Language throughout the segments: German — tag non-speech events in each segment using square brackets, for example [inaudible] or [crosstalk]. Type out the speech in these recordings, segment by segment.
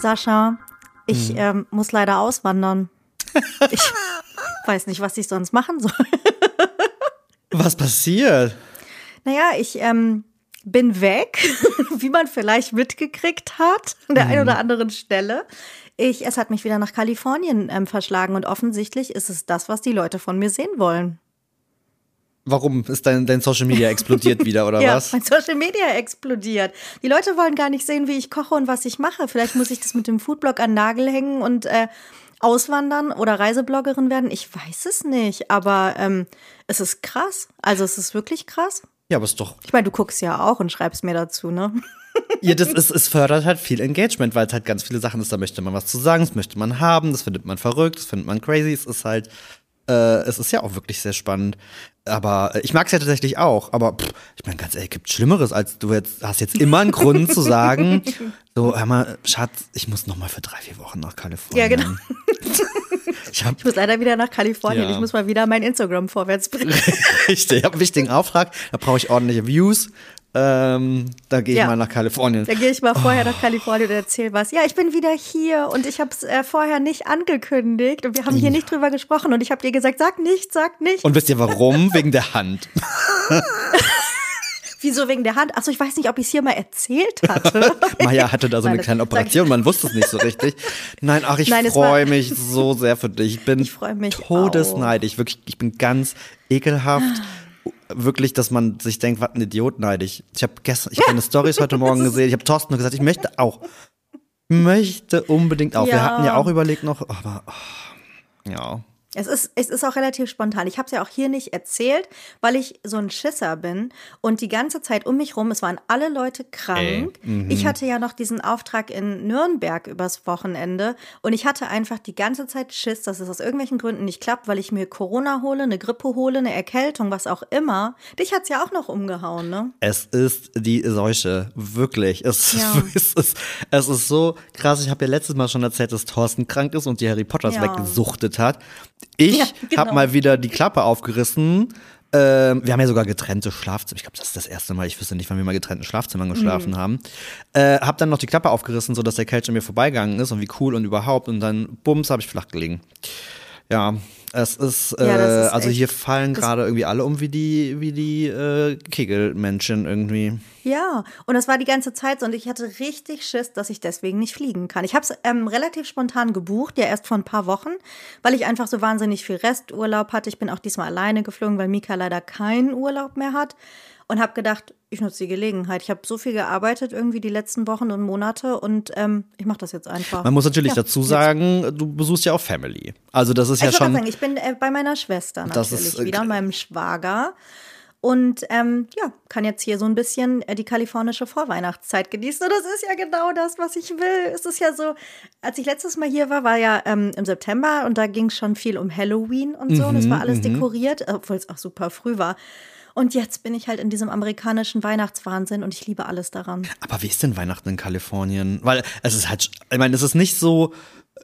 Sascha, ich Hm. ähm, muss leider auswandern. [laughs] Ich weiß nicht, was ich sonst machen soll. Was passiert? Naja, ich ähm, bin weg, [laughs] wie man vielleicht mitgekriegt hat, an der einen oder anderen Stelle. Ich, es hat mich wieder nach Kalifornien ähm, verschlagen und offensichtlich ist es das, was die Leute von mir sehen wollen. Warum ist dein, dein Social Media explodiert wieder oder [laughs] ja, was? mein Social Media explodiert. Die Leute wollen gar nicht sehen, wie ich koche und was ich mache. Vielleicht muss ich das mit dem Foodblog an Nagel hängen und äh, auswandern oder Reisebloggerin werden. Ich weiß es nicht, aber ähm, es ist krass. Also es ist wirklich krass. Ja, aber ist doch. Ich meine, du guckst ja auch und schreibst mir dazu, ne? [laughs] Ja, das ist, es fördert halt viel Engagement, weil es halt ganz viele Sachen ist, da möchte man was zu sagen, das möchte man haben, das findet man verrückt, das findet man crazy. Es ist halt, äh, es ist ja auch wirklich sehr spannend. Aber äh, ich mag es ja tatsächlich auch. Aber pff, ich meine, ganz ehrlich, gibt Schlimmeres, als du jetzt hast jetzt immer einen Grund zu sagen, [laughs] so, hör mal, Schatz, ich muss noch mal für drei, vier Wochen nach Kalifornien. Ja, genau. [laughs] Ich habe Ich muss leider wieder nach Kalifornien. Ja. Ich muss mal wieder mein Instagram vorwärts bringen. [laughs] richtig, ich habe einen wichtigen Auftrag, da brauche ich ordentliche Views. Ähm, da gehe ich Ja. mal nach Kalifornien. Da gehe ich mal vorher nach Kalifornien und erzähle was. Ja, ich bin wieder hier und ich habe es äh, vorher nicht angekündigt und wir haben hier nicht drüber gesprochen und ich habe dir gesagt, sag nicht, sag nicht. Und wisst ihr warum? [laughs] Wegen der Hand. [laughs] Wieso wegen der Hand? Achso, ich weiß nicht, ob ich es hier mal erzählt hatte. [laughs] Maya hatte da so Nein, eine das kleine Operation, man wusste es nicht so richtig. Nein, ach, ich Nein, freue mich so sehr für dich. Ich bin Ich todesneidig. Wirklich, ich bin ganz ekelhaft. [gasps] Wirklich, dass man sich denkt, was ein Idiot neidig. Ich habe gestern, ich habe deine Stories heute Morgen gesehen. Ich habe Thorsten gesagt, ich möchte auch. Möchte unbedingt auch. Wir Ja. hatten ja auch überlegt noch, aber oh, ja. Es ist, es ist auch relativ spontan. Ich habe es ja auch hier nicht erzählt, weil ich so ein Schisser bin. Und die ganze Zeit um mich rum, es waren alle Leute krank. Ich hatte ja noch diesen Auftrag in Nürnberg übers Wochenende. Und ich hatte einfach die ganze Zeit Schiss, dass es aus irgendwelchen Gründen nicht klappt, weil ich mir Corona hole, eine Grippe hole, eine Erkältung, was auch immer. Dich hat's ja auch noch umgehauen, ne? Es ist die Seuche, wirklich. Es, Ja. [laughs] es, ist, es ist so krass. Ich habe ja letztes Mal schon erzählt, dass Thorsten krank ist und die Harry Potters Ja. weggesuchtet hat. Ich Ja, genau. habe mal wieder die Klappe aufgerissen. Ähm, wir haben ja sogar getrennte Schlafzimmer. Ich glaube, das ist das erste Mal. Ich wüsste nicht, wann wir mal getrennten Schlafzimmern Mhm. geschlafen haben. Äh, hab dann noch die Klappe aufgerissen, sodass der Kelch an mir vorbeigegangen ist und wie cool und überhaupt. Und dann, bums, habe ich flach gelegen. Ja, es ist, äh, Ja, ist also echt- hier fallen gerade irgendwie alle um wie die, wie die äh, Kegelmenschen irgendwie. Ja, und das war die ganze Zeit so und ich hatte richtig Schiss, dass ich deswegen nicht fliegen kann. Ich habe es ähm, relativ spontan gebucht, ja erst vor ein paar Wochen, weil ich einfach so wahnsinnig viel Resturlaub hatte. Ich bin auch diesmal alleine geflogen, weil Mika leider keinen Urlaub mehr hat und habe gedacht, ich nutze die Gelegenheit. Ich habe so viel gearbeitet irgendwie die letzten Wochen und Monate und ähm, ich mache das jetzt einfach. Man muss natürlich Ja, dazu jetzt. sagen, du besuchst ja auch Family. Also das ist ja ich wollte schon. sagen, ich bin äh, bei meiner Schwester Das natürlich ist, äh, wieder meinem Schwager. Und ähm, ja, kann jetzt hier so ein bisschen äh, die kalifornische Vorweihnachtszeit genießen. Und das ist ja genau das, was ich will. Es ist ja so, als ich letztes Mal hier war, war ja ähm, im September und da ging es schon viel um Halloween und so. und es Mhm, war alles dekoriert, obwohl es auch super früh war. Und jetzt bin ich halt in diesem amerikanischen Weihnachtswahnsinn und ich liebe alles daran. Aber wie ist denn Weihnachten in Kalifornien? Weil es ist halt, ich meine, es ist nicht so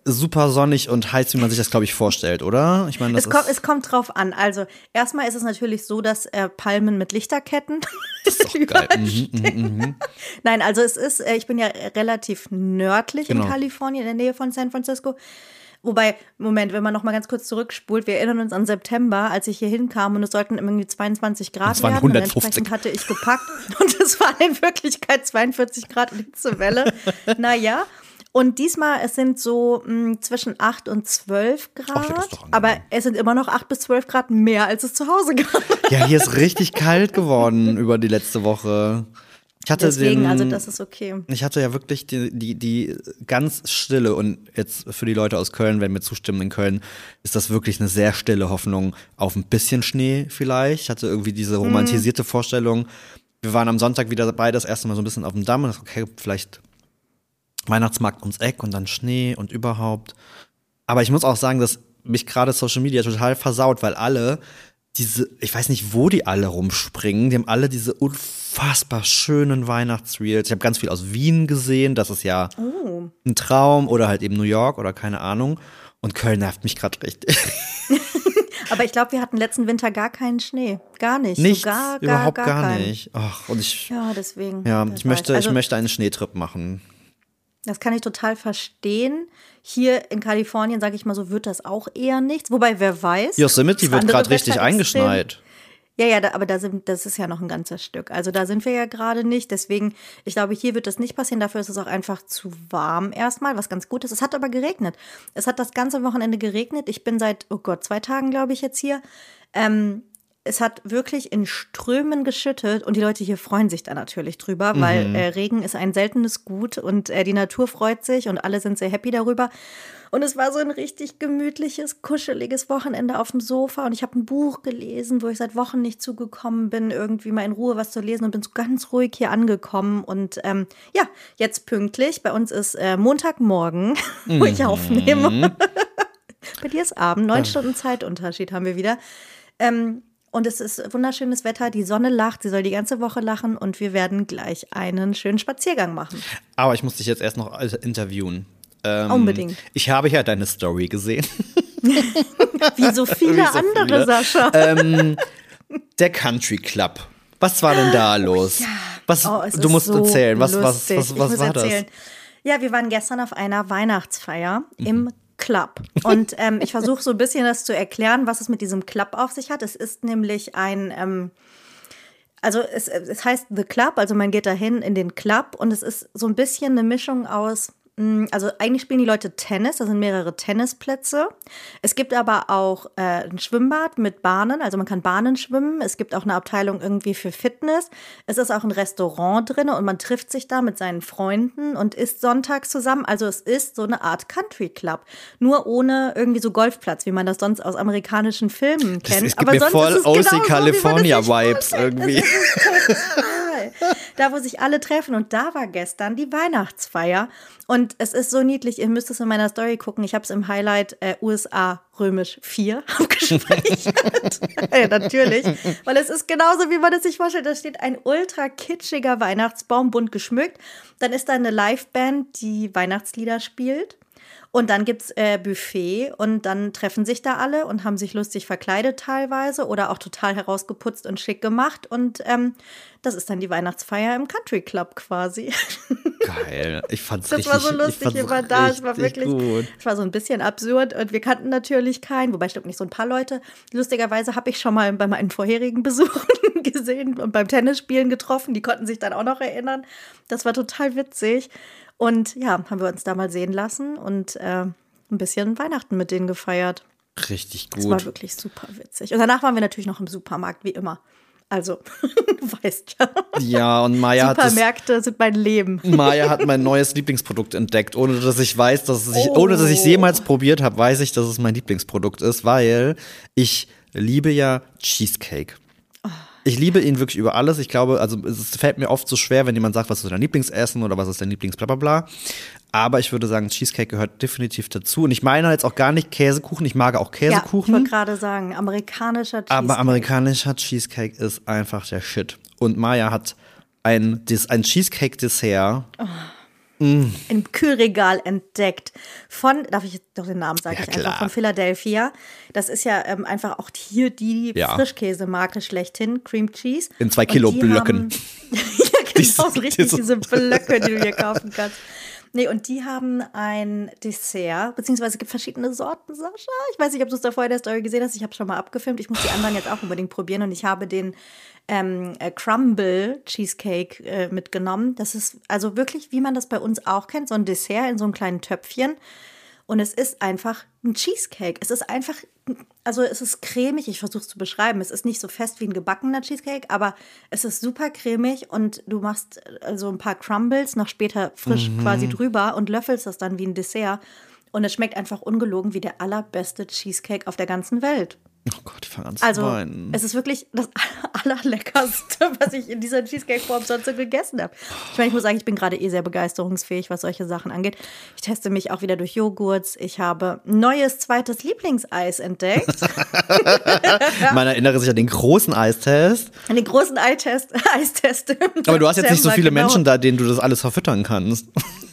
super sonnig und heiß, wie man sich das, glaube ich, vorstellt, oder? Ich meine, Es kommt, es kommt drauf an. Also, erstmal ist es natürlich so, dass äh, Palmen mit Lichterketten [laughs] ist doch [laughs] geil. überall Mhm, stehen. Nein, also es ist, äh, ich bin ja relativ nördlich Genau. in Kalifornien, in der Nähe von San Francisco. Wobei, Moment, wenn man noch mal ganz kurz zurückspult, wir erinnern uns an September, als ich hier hinkam und es sollten irgendwie 22 Grad es waren werden. 150. Und entsprechend hatte ich gepackt [laughs] und es waren in Wirklichkeit 42 Grad und Hitzewelle. [laughs] naja. Und diesmal, es sind so mh, zwischen 8 und 12 ja, Grad. angenehm. aber es sind immer noch 8 bis 12 Grad mehr, als es zu Hause [laughs] gab. ja, hier ist richtig kalt geworden über die letzte Woche. Ich hatte Deswegen, den, also das ist okay. Ich hatte ja wirklich die, die, die ganz stille und jetzt für die Leute aus Köln, wenn mir zustimmen in Köln, ist das wirklich eine sehr stille Hoffnung auf ein bisschen Schnee vielleicht. Ich hatte irgendwie diese romantisierte Vorstellung. Wir waren am Sonntag wieder dabei, das erste Mal so ein bisschen auf dem Damm und dachte, okay, vielleicht Weihnachtsmarkt ums Eck und dann Schnee und überhaupt. Aber ich muss auch sagen, dass mich gerade Social Media total versaut, weil alle diese, ich weiß nicht, wo die alle rumspringen, die haben alle diese unfassbar schönen Weihnachtsreels. Ich habe ganz viel aus Wien gesehen, das ist ja Oh. ein Traum oder halt eben New York oder keine Ahnung. Und Köln nervt mich gerade richtig. [laughs] Aber ich glaube, wir hatten letzten Winter gar keinen Schnee. Gar nicht. Nichts, so gar, gar, überhaupt gar, keinen. nicht. Ach, und ich, Ja, deswegen. ja, ich möchte, also, ich möchte einen Schneetrip machen. Das kann ich total verstehen. Hier in Kalifornien, sage ich mal so, wird das auch eher nichts. Wobei, wer weiß. Yosemite wird gerade richtig eingeschneit. Ja, ja, da, aber da sind, das ist ja noch ein ganzes Stück. Also da sind wir ja gerade nicht. Deswegen, ich glaube, hier wird das nicht passieren. Dafür ist es auch einfach zu warm erstmal, was ganz gut ist. Es hat aber geregnet. Es hat das ganze Wochenende geregnet. Ich bin seit, oh Gott, zwei Tagen, glaube ich, jetzt hier. Ähm, es hat wirklich in Strömen geschüttet und die Leute hier freuen sich da natürlich drüber, weil mhm. äh, Regen ist ein seltenes Gut und äh, die Natur freut sich und alle sind sehr happy darüber. Und es war so ein richtig gemütliches, kuscheliges Wochenende auf dem Sofa und ich habe ein Buch gelesen, wo ich seit Wochen nicht zugekommen bin, irgendwie mal in Ruhe was zu lesen und bin so ganz ruhig hier angekommen. Und ähm, ja, jetzt pünktlich. Bei uns ist äh, Montagmorgen, [laughs] wo ich mhm. aufnehme. [laughs] Bei dir ist Abend, neun Stunden Zeitunterschied haben wir wieder. Ähm, und es ist wunderschönes Wetter, die Sonne lacht, sie soll die ganze Woche lachen und wir werden gleich einen schönen Spaziergang machen. Aber ich muss dich jetzt erst noch interviewen. Ähm, Unbedingt. Ich habe ja deine Story gesehen. [laughs] Wie so viele Wie so andere, viele. Sascha. Ähm, der Country Club. Was war denn da los? Ja. Was, oh, du musst so erzählen. Was, was, was, was, was war erzählen. das? Ja, wir waren gestern auf einer Weihnachtsfeier mhm. im Club. Und ähm, ich versuche so ein bisschen das zu erklären, was es mit diesem Club auf sich hat. Es ist nämlich ein, ähm, also es, es heißt The Club, also man geht dahin in den Club und es ist so ein bisschen eine Mischung aus also eigentlich spielen die Leute Tennis, da sind mehrere Tennisplätze. Es gibt aber auch äh, ein Schwimmbad mit Bahnen, also man kann Bahnen schwimmen. Es gibt auch eine Abteilung irgendwie für Fitness. Es ist auch ein Restaurant drin und man trifft sich da mit seinen Freunden und isst sonntags zusammen. Also es ist so eine Art Country Club, nur ohne irgendwie so Golfplatz, wie man das sonst aus amerikanischen Filmen kennt. Das, es gibt aber mir voll OC California Vibes irgendwie. [laughs] da, wo sich alle treffen. Und da war gestern die Weihnachtsfeier. Und es ist so niedlich, ihr müsst es in meiner Story gucken. Ich habe es im Highlight äh, USA römisch 4 [laughs] abgespeichert. [laughs] ja, natürlich. Weil es ist genauso, wie man es sich vorstellt. Da steht ein ultra kitschiger Weihnachtsbaum, bunt geschmückt. Dann ist da eine Liveband, die Weihnachtslieder spielt. Und dann gibt es äh, Buffet und dann treffen sich da alle und haben sich lustig verkleidet teilweise oder auch total herausgeputzt und schick gemacht. Und ähm, das ist dann die Weihnachtsfeier im Country Club quasi. [laughs] Geil. Ich fand's das richtig Das war so lustig, waren da. Es war wirklich, es war so ein bisschen absurd und wir kannten natürlich keinen, wobei stimmt nicht so ein paar Leute. Lustigerweise habe ich schon mal bei meinen vorherigen [laughs] Besuchen gesehen und beim Tennisspielen getroffen. Die konnten sich dann auch noch erinnern. Das war total witzig. Und ja, haben wir uns da mal sehen lassen und äh, ein bisschen Weihnachten mit denen gefeiert. Richtig gut. Das war wirklich super witzig. Und danach waren wir natürlich noch im Supermarkt, wie immer. Also, [laughs] du weißt ja. Ja, und Maya hat. Supermärkte sind mein Leben. Maya hat mein neues Lieblingsprodukt entdeckt, ohne dass ich weiß, dass es, oh. ohne dass ich es jemals probiert habe, weiß ich, dass es mein Lieblingsprodukt ist, weil ich liebe ja Cheesecake. Ich liebe ihn wirklich über alles. Ich glaube, also es fällt mir oft so schwer, wenn jemand sagt, was ist dein Lieblingsessen oder was ist dein Lieblingsblablabla. Aber ich würde sagen, Cheesecake gehört definitiv dazu. Und ich meine jetzt auch gar nicht Käsekuchen. Ich mag auch Käsekuchen. Ja, ich wollte gerade sagen, amerikanischer Cheesecake. Aber amerikanischer Cheesecake ist einfach der Shit. Und Maya hat ein, ein Cheesecake-Dessert. Oh mm. im Kühlregal entdeckt. Von, darf ich doch den Namen sagen, ja, ich einfach, von Philadelphia. Das ist ja ähm, einfach auch hier die ja. Frischkäsemarke schlechthin, Cream Cheese. In zwei Kilo Blöcken. [laughs] ja, genau, so richtig, diese Blöcke, die du hier kaufen kannst. Nee, und die haben ein Dessert, beziehungsweise es gibt verschiedene Sorten, Sascha. Ich weiß nicht, ob du es da vorher in der Story gesehen hast. Ich habe schon mal abgefilmt. Ich muss die anderen jetzt auch unbedingt probieren. Und ich habe den ähm, äh, Crumble Cheesecake äh, mitgenommen. Das ist also wirklich, wie man das bei uns auch kennt, so ein Dessert in so einem kleinen Töpfchen. Und es ist einfach ein Cheesecake. Es ist einfach, also es ist cremig, ich versuche es zu beschreiben. Es ist nicht so fest wie ein gebackener Cheesecake, aber es ist super cremig und du machst also ein paar Crumbles noch später frisch mhm. quasi drüber und löffelst das dann wie ein Dessert. Und es schmeckt einfach ungelogen wie der allerbeste Cheesecake auf der ganzen Welt. Oh Gott, ich fange an also, zu weinen. Es ist wirklich das [laughs] allerleckerste, was ich in dieser Cheesecake-Form sonst so gegessen habe. Ich meine, ich muss sagen, ich bin gerade eh sehr begeisterungsfähig, was solche Sachen angeht. Ich teste mich auch wieder durch Joghurts. Ich habe neues zweites Lieblingseis entdeckt. [laughs] Man erinnere sich an den großen Eistest. An den großen Eistest. [laughs] Eistest Aber du hast jetzt nicht so viele genau. Menschen da, denen du das alles verfüttern kannst.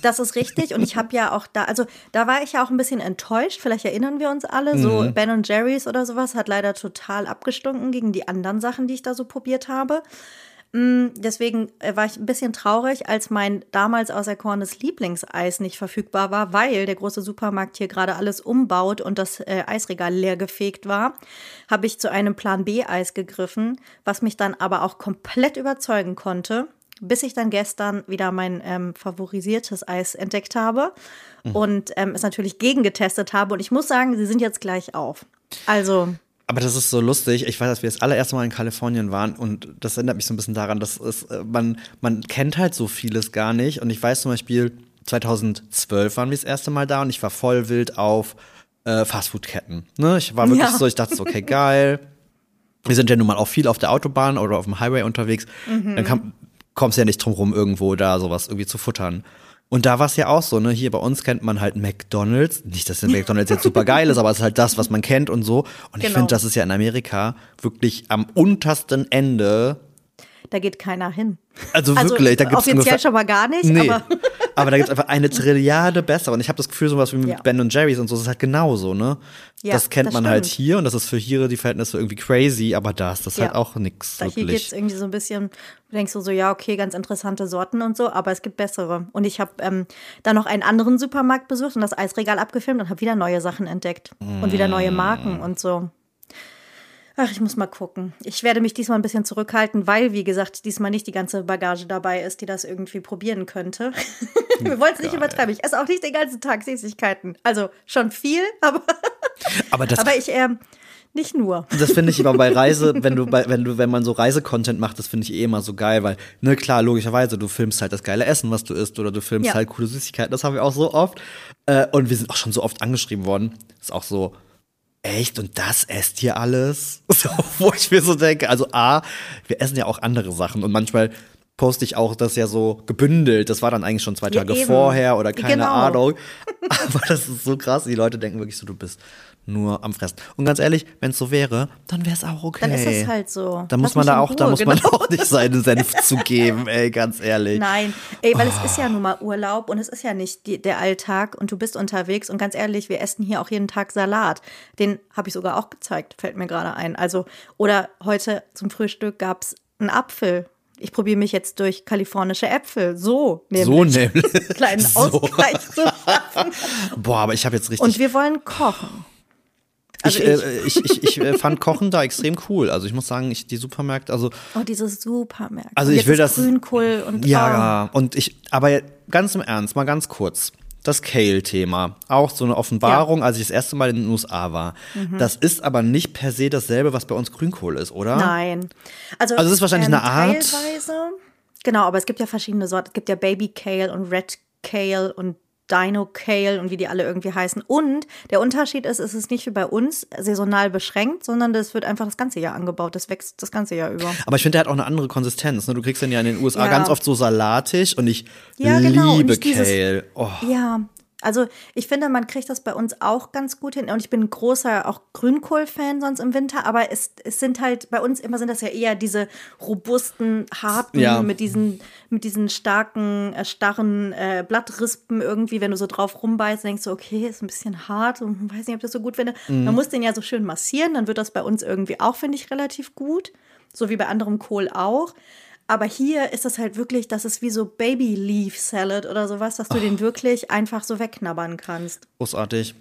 Das ist richtig. Und ich habe ja auch da, also da war ich ja auch ein bisschen enttäuscht. Vielleicht erinnern wir uns alle. So mhm. Ben und Jerry's oder sowas hat leider total abgestunken gegen die anderen Sachen, die ich da so probiert habe. Mm, deswegen äh, war ich ein bisschen traurig, als mein damals auserkorenes Lieblingseis nicht verfügbar war, weil der große Supermarkt hier gerade alles umbaut und das äh, Eisregal leer gefegt war. Habe ich zu einem Plan B-Eis gegriffen, was mich dann aber auch komplett überzeugen konnte bis ich dann gestern wieder mein ähm, favorisiertes Eis entdeckt habe mhm. und ähm, es natürlich gegengetestet habe. Und ich muss sagen, sie sind jetzt gleich auf. Also. Aber das ist so lustig. Ich weiß, dass wir das allererste Mal in Kalifornien waren und das erinnert mich so ein bisschen daran, dass es, äh, man, man kennt halt so vieles gar nicht. Und ich weiß zum Beispiel, 2012 waren wir das erste Mal da und ich war voll wild auf äh, Fastfood-Ketten. Ne? Ich war wirklich ja. so, ich dachte so, okay, geil. Wir sind ja nun mal auch viel auf der Autobahn oder auf dem Highway unterwegs. Mhm. Dann kam, kommst ja nicht drum rum, irgendwo da sowas irgendwie zu futtern. Und da war es ja auch so, ne? Hier bei uns kennt man halt McDonalds. Nicht, dass der McDonalds jetzt super geil ist, aber es ist halt das, was man kennt und so. Und genau. ich finde, das ist ja in Amerika wirklich am untersten Ende da geht keiner hin. Also wirklich, also, da gibt es offiziell schon mal gar nicht. Nee, aber, [laughs] aber da gibt es einfach eine Trilliarde besser. Und ich habe das Gefühl, sowas wie mit ja. Ben und Jerry's und so, das ist halt genauso, ne? Ja, das kennt das man halt stimmt. halt hier und das ist für hier die Verhältnisse irgendwie crazy, aber da ist das ja. halt auch wirklich. Hier geht es irgendwie so ein bisschen, du denkst so, so, ja, okay, ganz interessante Sorten und so, aber es gibt bessere. Und ich habe ähm, da noch einen anderen Supermarkt besucht und das Eisregal abgefilmt und habe wieder neue Sachen entdeckt. Mm. Und wieder neue Marken und so. Ach, ich muss mal gucken. Ich werde mich diesmal ein bisschen zurückhalten, weil, wie gesagt, diesmal nicht die ganze Bagage dabei ist, die das irgendwie probieren könnte. [laughs] [laughs] Wir wollen es nicht übertreiben. Ich esse auch nicht den ganzen Tag Süßigkeiten. Also schon viel, [laughs] aber, aber, das, aber ich äh, nicht nur. Das finde ich aber bei [laughs] Reise, wenn du bei, wenn du, wenn man so Reisecontent macht, das finde ich eh immer so geil, weil, ne, klar, logischerweise, du filmst halt das geile Essen, was du isst, oder du filmst ja. halt coole Süßigkeiten. Das haben wir auch so oft. Äh, und wir sind auch schon so oft angeschrieben worden. ist auch so, echt? Und das esst ihr alles? So, wo ich mir so denke, also A, wir essen ja auch andere Sachen und manchmal poste ich auch das ja so gebündelt. Das war dann eigentlich schon zwei Tage ja, vorher oder keine genau. Ahnung. [laughs] Aber das ist so krass. Die Leute denken wirklich so, du bist nur am Fressen. Und ganz ehrlich, wenn es so wäre, dann wäre es auch okay. Dann ist es halt so. Da muss man da auch, Ruhe, da muss genau. man [laughs] auch nicht seinen Senf [laughs] zugeben, ey, ganz ehrlich. Nein, ey, weil oh. es ist ja nun mal Urlaub und es ist ja nicht die, der Alltag und du bist unterwegs und ganz ehrlich, wir essen hier auch jeden Tag Salat. Den habe ich sogar auch gezeigt, fällt mir gerade ein. Also, oder heute zum Frühstück gab es einen Apfel ich probiere mich jetzt durch kalifornische Äpfel. So nämlich. So nämlich. [laughs] Kleinen so. Ausgleich zu schaffen. Boah, aber ich habe jetzt richtig. Und wir wollen kochen. Also ich, äh, ich, ich, ich, äh, fand Kochen da extrem cool. Also ich muss sagen, ich, die Supermärkte, also. Oh, diese Supermärkte. Also ich will das. Grünkohl und. Ja, oh. und ich, aber ganz im Ernst, mal ganz kurz. Das Kale-Thema. Auch so eine Offenbarung, ja. als ich das erste Mal in den USA war. Mhm. Das ist aber nicht per se dasselbe, was bei uns Grünkohl ist, oder? Nein. Also, also es ist wahrscheinlich ähm, eine Art. Teilweise. Genau, aber es gibt ja verschiedene Sorten. Es gibt ja Baby Kale und Red Kale und Dino Kale und wie die alle irgendwie heißen. Und der Unterschied ist, es ist nicht wie bei uns saisonal beschränkt, sondern das wird einfach das ganze Jahr angebaut. Das wächst das ganze Jahr über. Aber ich finde, der hat auch eine andere Konsistenz. Ne? Du kriegst den ja in den USA ja. ganz oft so salatig und ich ja, genau. liebe und Kale. Oh. Ja, also ich finde, man kriegt das bei uns auch ganz gut hin. Und ich bin ein großer auch Grünkohl-Fan sonst im Winter, aber es, es sind halt, bei uns immer sind das ja eher diese robusten, harten, ja. mit diesen, mit diesen starken, äh, starren äh, Blattrispen irgendwie, wenn du so drauf rumbeißt, denkst du, okay, ist ein bisschen hart und weiß nicht, ob ich das so gut finde. Mhm. Man muss den ja so schön massieren, dann wird das bei uns irgendwie auch, finde ich, relativ gut. So wie bei anderem Kohl auch. Aber hier ist das halt wirklich, das ist wie so Baby Leaf Salad oder sowas, dass du oh. den wirklich einfach so wegknabbern kannst. Großartig.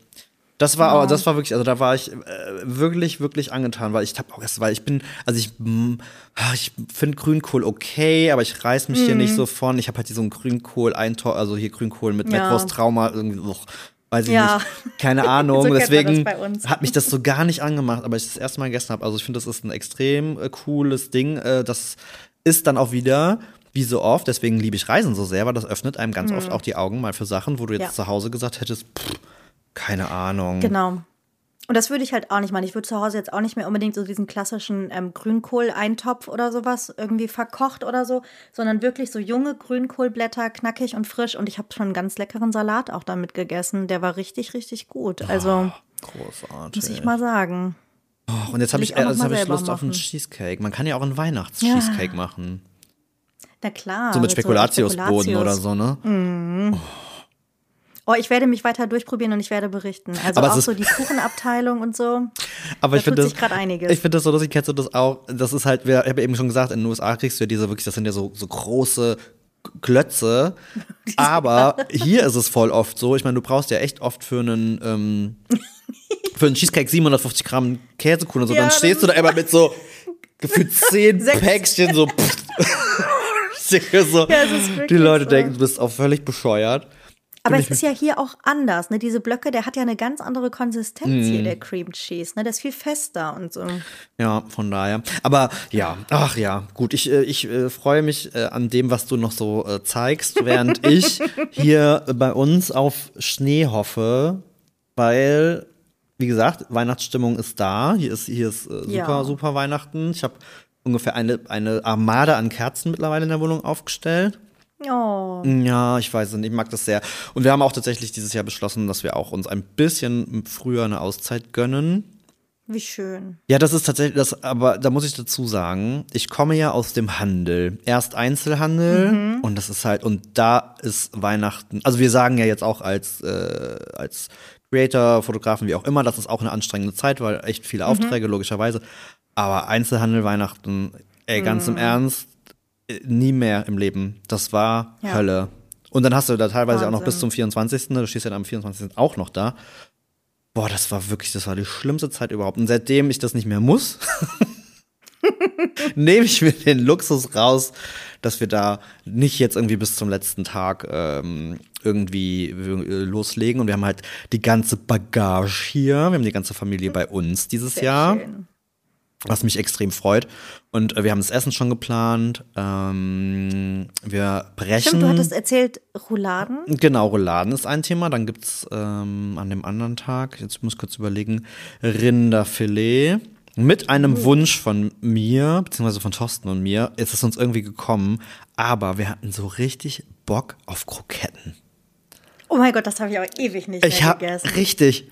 Das war, ja. das war wirklich, also da war ich äh, wirklich, wirklich angetan, weil ich habe auch erst, weil ich bin, also ich, mm, ah, ich finde Grünkohl okay, aber ich reiß mich mm. hier nicht mhm. so von. Ich habe halt diesen Grünkohl, also hier Grünkohl mit ja. Trauma irgendwie, oh, weiß ich ja. nicht, keine [laughs] Ahnung. so Deswegen hat mich das so gar nicht angemacht, aber ich das erste Mal gegessen habe. Also ich finde, das ist ein extrem äh, cooles Ding. Äh, das ist dann auch wieder, wie so oft, deswegen liebe ich Reisen so sehr, weil das öffnet einem ganz mhm. oft auch die Augen mal für Sachen, wo du jetzt ja. zu Hause gesagt hättest, pff, keine Ahnung. Genau. Und das würde ich halt auch nicht machen. Ich würde zu Hause jetzt auch nicht mehr unbedingt so diesen klassischen ähm, Grünkohl-Eintopf oder sowas irgendwie verkocht oder so, sondern wirklich so junge Grünkohlblätter, knackig und frisch. Und ich habe schon einen ganz leckeren Salat auch damit gegessen. Der war richtig, richtig gut. Also, oh, großartig. muss ich mal sagen. Oh, und jetzt habe ich, äh, hab ich Lust machen. auf einen Cheesecake. Man kann ja auch einen Weihnachts-Cheesecake ja. machen. Na klar. So mit Spekulatiusboden so oder so, ne? Mhm. Oh. Oh, ich werde mich weiter durchprobieren und ich werde berichten. Also Aber auch ist- so die Kuchenabteilung und so. Aber Da ich finde das, ich finde das so, dass ich kennst du das auch. Das ist halt, wir haben ja eben schon gesagt, in den USA kriegst du ja diese wirklich, das sind ja so, so große Klötze. [laughs] Aber hier ist es voll oft so. Ich meine, du brauchst ja echt oft für einen ähm, [laughs] [laughs] für einen Cheesecake 750 Gramm Käsekuchen und so. Ja, dann stehst du da immer mit so gefühlt zehn. [laughs] Päckchen so. [laughs] So Ja, die Leute so. denken, du bist auch völlig bescheuert. Aber es ist ja hier auch anders. Ne? Diese Blöcke, der hat ja eine ganz andere Konsistenz Mhm. hier, der Cream Cheese. Ne? Der ist viel fester und so. Ja, von daher. Aber ja, ach ja, gut. Ich, äh, ich äh, freue mich äh, an dem, was du noch so äh, zeigst, während ich hier bei uns auf Schnee hoffe, weil, wie gesagt, Weihnachtsstimmung ist da. Hier ist, hier ist äh, super, Ja. super Weihnachten. Ich habe ungefähr eine, eine Armade an Kerzen mittlerweile in der Wohnung aufgestellt. Oh. Ja, ich weiß nicht, ich mag das sehr. Und wir haben auch tatsächlich dieses Jahr beschlossen, dass wir auch uns ein bisschen früher eine Auszeit gönnen. Wie schön. Ja, das ist tatsächlich das, aber da muss ich dazu sagen, ich komme ja aus dem Handel. Erst Einzelhandel und das ist halt, und da ist Weihnachten, also wir sagen ja jetzt auch als, äh, als Creator, Fotografen, wie auch immer, das ist auch eine anstrengende Zeit, weil echt viele Aufträge, logischerweise. Aber Einzelhandel, Weihnachten, ey, ganz im Ernst, äh, nie mehr im Leben. Das war Ja. Hölle. Und dann hast du da teilweise auch noch bis Wahnsinn. zum 24. ne, Du stehst ja dann am 24. auch noch da. Boah, das war wirklich, das war die schlimmste Zeit überhaupt. Und seitdem ich das nicht mehr muss, [laughs] nehme ich mir den Luxus raus, dass wir da nicht jetzt irgendwie bis zum letzten Tag ähm, irgendwie äh, loslegen. Und wir haben halt die ganze Bagage hier. Wir haben die ganze Familie bei uns dieses Sehr Jahr schön. was mich extrem freut. Und äh, wir haben das Essen schon geplant. Ähm, wir brechen. Stimmt, du hattest erzählt, Rouladen. Genau, Rouladen ist ein Thema. Dann gibt's ähm, an dem anderen Tag, jetzt muss ich kurz überlegen, Rinderfilet. Mit einem Wunsch von mir, beziehungsweise von Thorsten und mir, ist es uns irgendwie gekommen. Aber wir hatten so richtig Bock auf Kroketten. Oh mein Gott, das habe ich auch ewig nicht Ich mehr habe gegessen. richtig.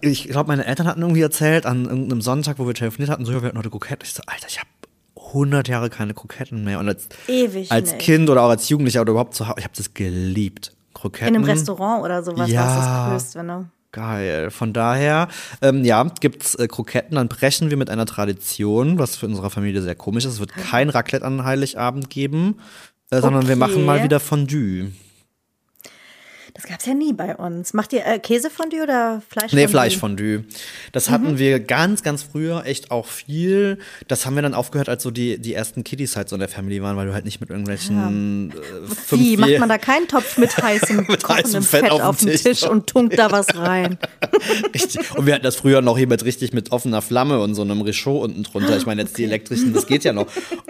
Ich glaube, meine Eltern hatten irgendwie erzählt an irgendeinem Sonntag, wo wir telefoniert hatten, so, ja, wir hatten heute Kroketten. Ich so, Alter, ich habe 100 Jahre keine Kroketten mehr. Und als, Ewig als nicht. Kind oder auch als Jugendlicher oder überhaupt zu Hause, ich habe das geliebt. Kroketten. In einem Restaurant oder sowas Ja. war es das Größte, ne? Geil. Von daher, ähm, ja, gibt's äh, Kroketten, dann brechen wir mit einer Tradition, was für unsere Familie sehr komisch ist. Es wird kein Raclette an Heiligabend geben, äh, sondern wir machen mal wieder Fondue. Das gab's ja nie bei uns. Macht ihr äh, Käsefondue oder Fleischfondue? Nee, Fleischfondue. Das hatten wir ganz, ganz früher echt auch viel. Das haben wir dann aufgehört, als so die, die ersten Kiddies halt so in der Family waren, weil du halt nicht mit irgendwelchen äh, fünf, Wie, macht man da keinen Topf mit heißem, [laughs] Mit heißem Fett, Fett auf dem Tisch. Tisch und tunkt da was rein? [laughs] Richtig. Und wir hatten das früher noch hier mit richtig mit offener Flamme und so einem Richaud unten drunter. Ich meine, jetzt die elektrischen, das geht ja noch.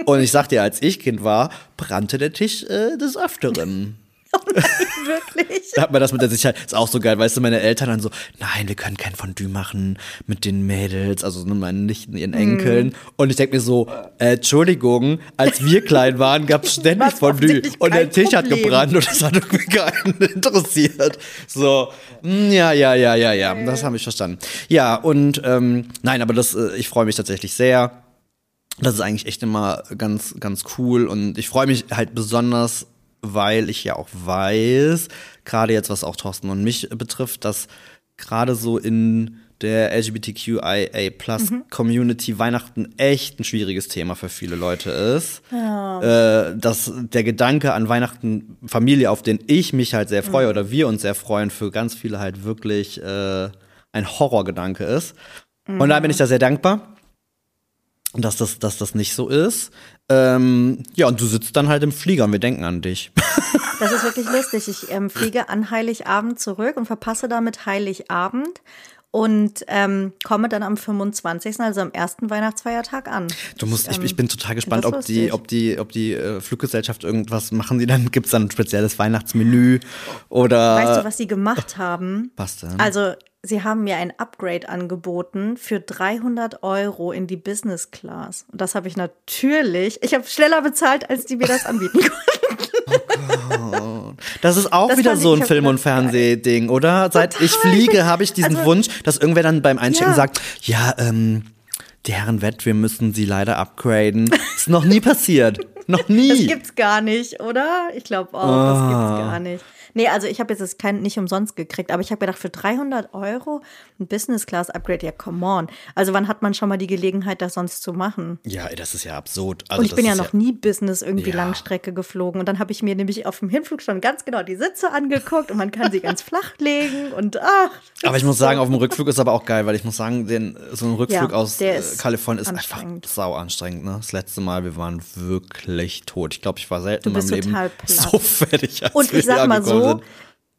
Und ich sag dir, als ich Kind war, brannte der Tisch äh, des Öfteren. [laughs] Wirklich? Da hat man das mit der Sicherheit. Ist auch so geil, weißt du, meine Eltern dann so, nein, wir können kein Fondue machen mit den Mädels, also ne, meinen Nichten, ihren Enkeln. Mhm. Und ich denke mir so, äh, Entschuldigung, als wir [laughs] klein waren, gab es ständig Fondue. Und der Tisch hat gebrannt und das hat irgendwie keinen interessiert. So, mm, ja, ja, ja, ja, ja, das habe ich verstanden. Ja, und ähm, nein, aber das, äh, ich freue mich tatsächlich sehr. Das ist eigentlich echt immer ganz, ganz cool. Und ich freue mich halt besonders, weil ich ja auch weiß, gerade jetzt, was auch Thorsten und mich betrifft, dass gerade so in der LGBTQIA Plus Community Weihnachten echt ein schwieriges Thema für viele Leute ist. Äh, dass der Gedanke an Weihnachten, Familie, auf den ich mich halt sehr freue oder wir uns sehr freuen, für ganz viele halt wirklich äh, ein Horrorgedanke ist. Und da bin ich da sehr dankbar dass das, dass das nicht so ist. Ähm, ja, und du sitzt dann halt im Flieger und wir denken an dich. [laughs] Das ist wirklich lustig. Ich ähm, fliege an Heiligabend zurück und verpasse damit Heiligabend und ähm, komme dann am 25., also am ersten Weihnachtsfeiertag an. Du musst, ich, Ähm, ich bin total gespannt, ob die, ob die, ob die äh, Fluggesellschaft irgendwas machen. Die dann gibt's dann ein spezielles Weihnachtsmenü oder Weißt du, was sie gemacht haben? was denn? Also, sie haben mir ein Upgrade angeboten für 300 Euro in die Business Class. Und das habe ich natürlich, ich habe schneller bezahlt, als die mir das anbieten [laughs] konnten. Das ist auch Das wieder so ein Film- und Fernsehding, oder? Seit ich fliege, habe ich diesen Also- Wunsch, dass irgendwer dann beim Einchecken Ja. sagt, ja, ähm, die Herren Wett, wir müssen sie leider upgraden. Ist noch nie passiert. Noch [laughs] nie. Das gibt's gar nicht, oder? Ich glaube auch, das Ah. gibt's gar nicht. Nee, also ich habe jetzt das kein, nicht umsonst gekriegt, aber ich habe gedacht, für 300 Euro ein Business-Class-Upgrade, ja, come on. Also wann hat man schon mal die Gelegenheit, das sonst zu machen? Ja, das ist ja absurd. Also und ich bin ja noch nie Business irgendwie Ja. Langstrecke geflogen. Und dann habe ich mir nämlich auf dem Hinflug schon ganz genau die Sitze angeguckt und man kann sie ganz flach legen und ach. Aber ich muss so- sagen, auf dem Rückflug ist aber auch geil, weil ich muss sagen, den, so ein Rückflug Ja, aus der äh, Kalifornien ist einfach sau anstrengend. Ne? Das letzte Mal, wir waren wirklich tot. Ich glaube, ich war selten in meinem Leben [laughs] platt. so fertig. Als Und ich sag mal so, sind.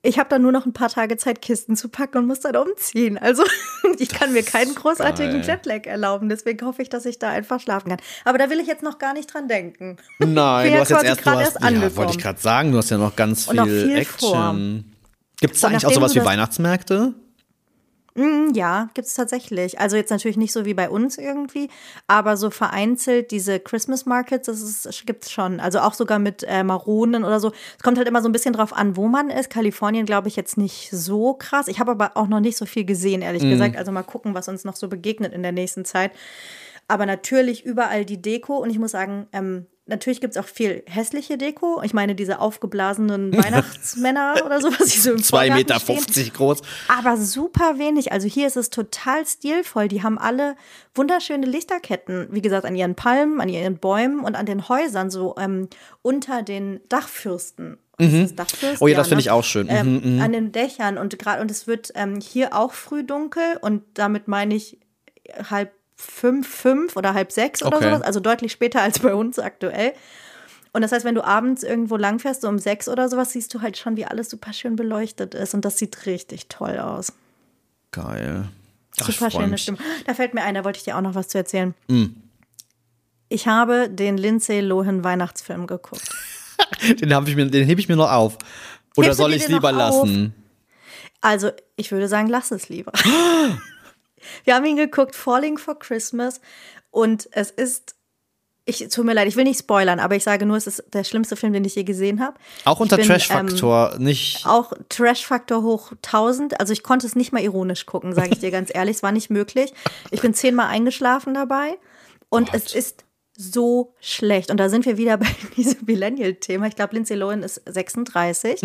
ich habe dann nur noch ein paar Tage Zeit, Kisten zu packen und muss dann umziehen. Also [laughs] ich kann mir keinen großartigen geil. Jetlag erlauben. Deswegen hoffe ich, dass ich da einfach schlafen kann. Aber da will ich jetzt noch gar nicht dran denken. Nein, [laughs] du hast jetzt erst, du hast, erst ja, wollte ich gerade sagen, du hast ja noch ganz Und noch viel, viel Action. Gibt es da eigentlich auch sowas wie Weihnachtsmärkte? Mm, Ja, gibt's tatsächlich. Also jetzt natürlich nicht so wie bei uns irgendwie, aber so vereinzelt diese Christmas Markets, das ist, gibt's schon. Also auch sogar mit äh, Maronen oder so. Es kommt halt immer so ein bisschen drauf an, wo man ist. Kalifornien glaube ich jetzt nicht so krass. Ich habe aber auch noch nicht so viel gesehen, ehrlich gesagt. Also mal gucken, was uns noch so begegnet in der nächsten Zeit. Aber natürlich überall die Deko und ich muss sagen, ähm, natürlich gibt es auch viel hässliche Deko. Ich meine, diese aufgeblasenen [laughs] Weihnachtsmänner oder so, was sie so im 2,50 Vorgarten Meter stehen. groß. Aber super wenig. Also hier ist es total stilvoll. Die haben alle wunderschöne Lichterketten, wie gesagt, an ihren Palmen, an ihren Bäumen und an den Häusern, so ähm, unter den Dachfürsten. Dachfürst? Oh ja, das finde ne? ich auch schön. Mhm, Ähm, An den Dächern und gerade und es wird ähm, hier auch früh dunkel und damit meine ich halb fünf, fünf oder halb sechs oder Okay. sowas, also deutlich später als bei uns aktuell. Und das heißt, wenn du abends irgendwo langfährst, so um sechs oder sowas, siehst du halt schon, wie alles super schön beleuchtet ist. Und das sieht richtig toll aus. Geil. Ach, Super schöne. Stimme. Da fällt mir ein, da wollte ich dir auch noch was zu erzählen. Mm. Ich habe den Lindsay Lohan Weihnachtsfilm geguckt. [laughs] Den, hab ich mir, den hebe ich mir noch auf. Oder Hebst soll ich es lieber noch auf? lassen? Also, ich würde sagen, lass es lieber. [gasps] Wir haben ihn geguckt, Falling for Christmas. Und es ist, ich tut mir leid, ich will nicht spoilern, aber ich sage nur, es ist der schlimmste Film, den ich je gesehen habe. Auch unter Trash-Faktor, nicht. Ähm, auch Trash-Faktor hoch 1000. Also ich konnte es nicht mal ironisch gucken, sage ich dir [laughs] ganz ehrlich. Es war nicht möglich. Ich bin zehnmal eingeschlafen dabei. Und es ist so schlecht. Und da sind wir wieder [laughs] bei diesem Millennial-Thema. Ich glaube, Lindsay Lohan ist 36.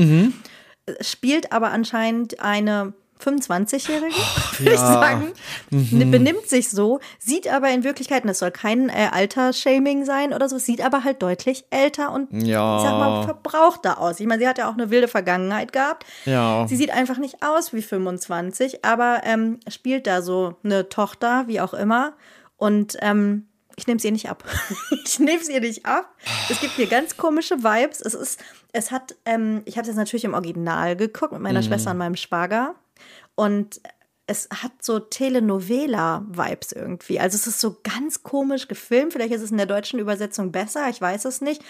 Spielt aber anscheinend eine 25-Jährige, [laughs] würde ich ja. sagen. Ne, Benimmt sich so, sieht aber in Wirklichkeit, und das soll kein äh, Altersshaming sein oder so, sieht aber halt deutlich älter und Ja. ich sag mal, verbrauchter aus. Ich meine, sie hat ja auch eine wilde Vergangenheit gehabt. Ja. Sie sieht einfach nicht aus wie 25, aber ähm, spielt da so eine Tochter, wie auch immer. Und ähm, ich nehme es ihr nicht ab. [laughs] ich nehme es ihr nicht ab. Es gibt hier ganz komische Vibes. Es ist, es hat, ähm, ich habe das natürlich im Original geguckt mit meiner Schwester und meinem Schwager. Und es hat so Telenovela-Vibes irgendwie. Also es ist so ganz komisch gefilmt. Vielleicht ist es in der deutschen Übersetzung besser, ich weiß es nicht.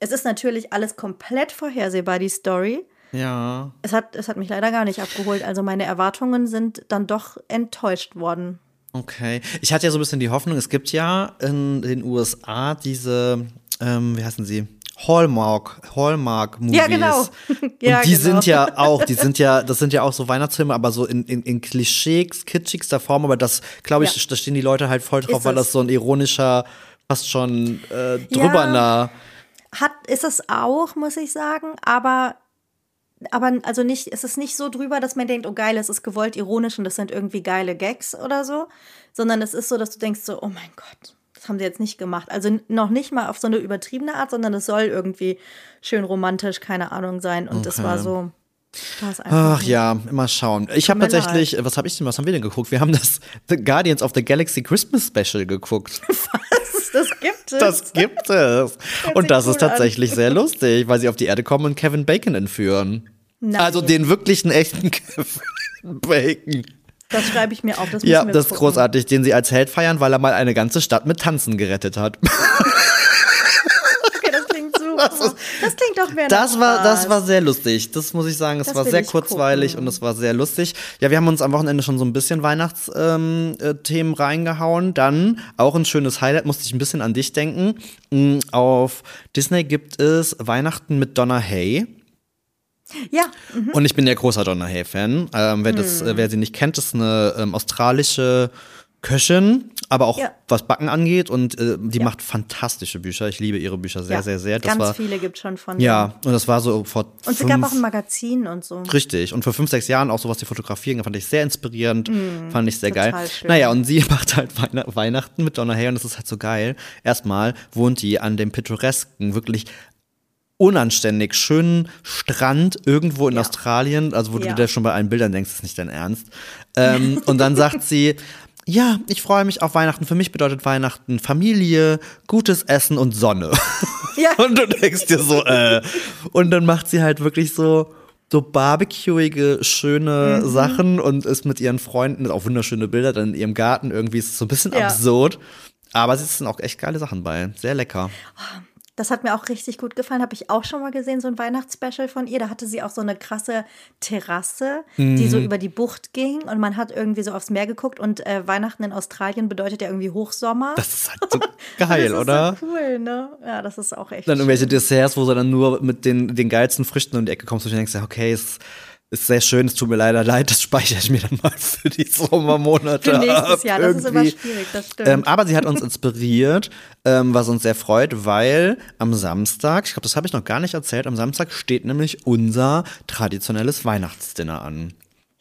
Es ist natürlich alles komplett vorhersehbar, die Story. Ja. Es hat, es hat mich leider gar nicht abgeholt. Also meine Erwartungen sind dann doch enttäuscht worden. Okay. Ich hatte ja so ein bisschen die Hoffnung, es gibt ja in den USA diese, ähm, wie heißen sie? Hallmark, Hallmark-Movies. Ja, genau. Und [laughs] Ja, die genau. sind ja auch, die sind ja, das sind ja auch so Weihnachtsfilme, aber so in, in, in Klischees, kitschigster Form, aber das, glaube ich, Ja. da stehen die Leute halt voll drauf, Ist weil das so ein ironischer, fast schon äh, drüber Ja. nah. Hat, ist es auch, muss ich sagen, aber, aber also nicht, es ist nicht so drüber, dass man denkt, oh geil, es ist gewollt ironisch und das sind irgendwie geile Gags oder so, sondern es ist so, dass du denkst so, oh mein Gott, das haben sie jetzt nicht gemacht. Also noch nicht mal auf so eine übertriebene Art, sondern es soll irgendwie schön romantisch, keine Ahnung sein und war so, war einfach Ach nicht. ja, immer schauen. Ich habe tatsächlich, was habe ich denn, was haben wir denn geguckt? Wir haben das The Guardians of the Galaxy Christmas Special geguckt. [laughs] Was? Das gibt es. Das gibt es. Und sich das ist tatsächlich sehr lustig, weil sie auf die Erde kommen und Kevin Bacon entführen. Nein. Also den wirklichen echten [laughs] Kevin Bacon. Das schreibe ich mir auf. Das Ja, das ist großartig, den sie als Held feiern, weil er mal eine ganze Stadt mit Tanzen gerettet hat. Okay, das klingt super. Das, klingt doch mehr Das war, das war sehr lustig. Das muss ich sagen. Es Das war sehr kurzweilig gucken. und es war sehr lustig. Ja, wir haben uns am Wochenende schon so ein bisschen Weihnachtsthemen ähm, äh, reingehauen. Dann auch ein schönes Highlight, musste ich ein bisschen an dich denken. Mm, Auf Disney gibt es Weihnachten mit Donna Hay. Ja, mhm. Und ich bin ja großer Donna Hay-Fan. Ähm, wer, das, äh, wer sie nicht kennt, ist eine ähm, australische Köchin, aber auch Ja. was Backen angeht und äh, die Ja. macht fantastische Bücher. Ich liebe ihre Bücher sehr, Ja, sehr, sehr. Das Ganz war, viele gibt schon von. Ja, und das war so vor Und es fünf, gab auch ein Magazin und so. Richtig. Und vor fünf, sechs Jahren auch sowas die Fotografieren, fand ich sehr inspirierend, fand ich sehr Mm, total geil. schön. Naja, und sie [laughs] macht halt Weihn- Weihnachten mit Donna Hay und das ist halt so geil. Erstmal wohnt die an dem pittoresken, wirklich unanständig schönen Strand irgendwo in Ja. Australien, also wo Ja. du dir schon bei allen Bildern denkst, ist nicht dein Ernst. Ähm, und dann sagt sie, [laughs] ja, ich freue mich auf Weihnachten. Für mich bedeutet Weihnachten Familie, gutes Essen und Sonne. [laughs] Ja. Und du denkst dir so, äh. Und dann macht sie halt wirklich so, so barbecueige, schöne Mhm. Sachen und ist mit ihren Freunden, auch wunderschöne Bilder, dann in ihrem Garten irgendwie ist es so ein bisschen Ja. absurd. Aber es sind auch echt geile Sachen bei. Sehr lecker. Das hat mir auch richtig gut gefallen. Habe ich auch schon mal gesehen, so ein Weihnachtsspecial von ihr. Da hatte sie auch so eine krasse Terrasse, die so über die Bucht ging. Und man hat irgendwie so aufs Meer geguckt. Und äh, Weihnachten in Australien bedeutet ja irgendwie Hochsommer. Das ist halt so [laughs] geil, das ist oder? So cool, ne? Ja, das ist auch echt. Dann irgendwelche schön. Desserts, wo du dann nur mit den, den geilsten Früchten um die Ecke kommst und denkst, ja, okay, es ist sehr schön, es tut mir leider leid, das speichere ich mir dann mal für die Sommermonate. Für nächstes Jahr, das ist immer irgendwie. schwierig, das stimmt. Ähm, aber sie hat uns inspiriert, ähm, was uns sehr freut, weil am Samstag, ich glaube, das habe ich noch gar nicht erzählt, am Samstag steht nämlich unser traditionelles Weihnachtsdinner an.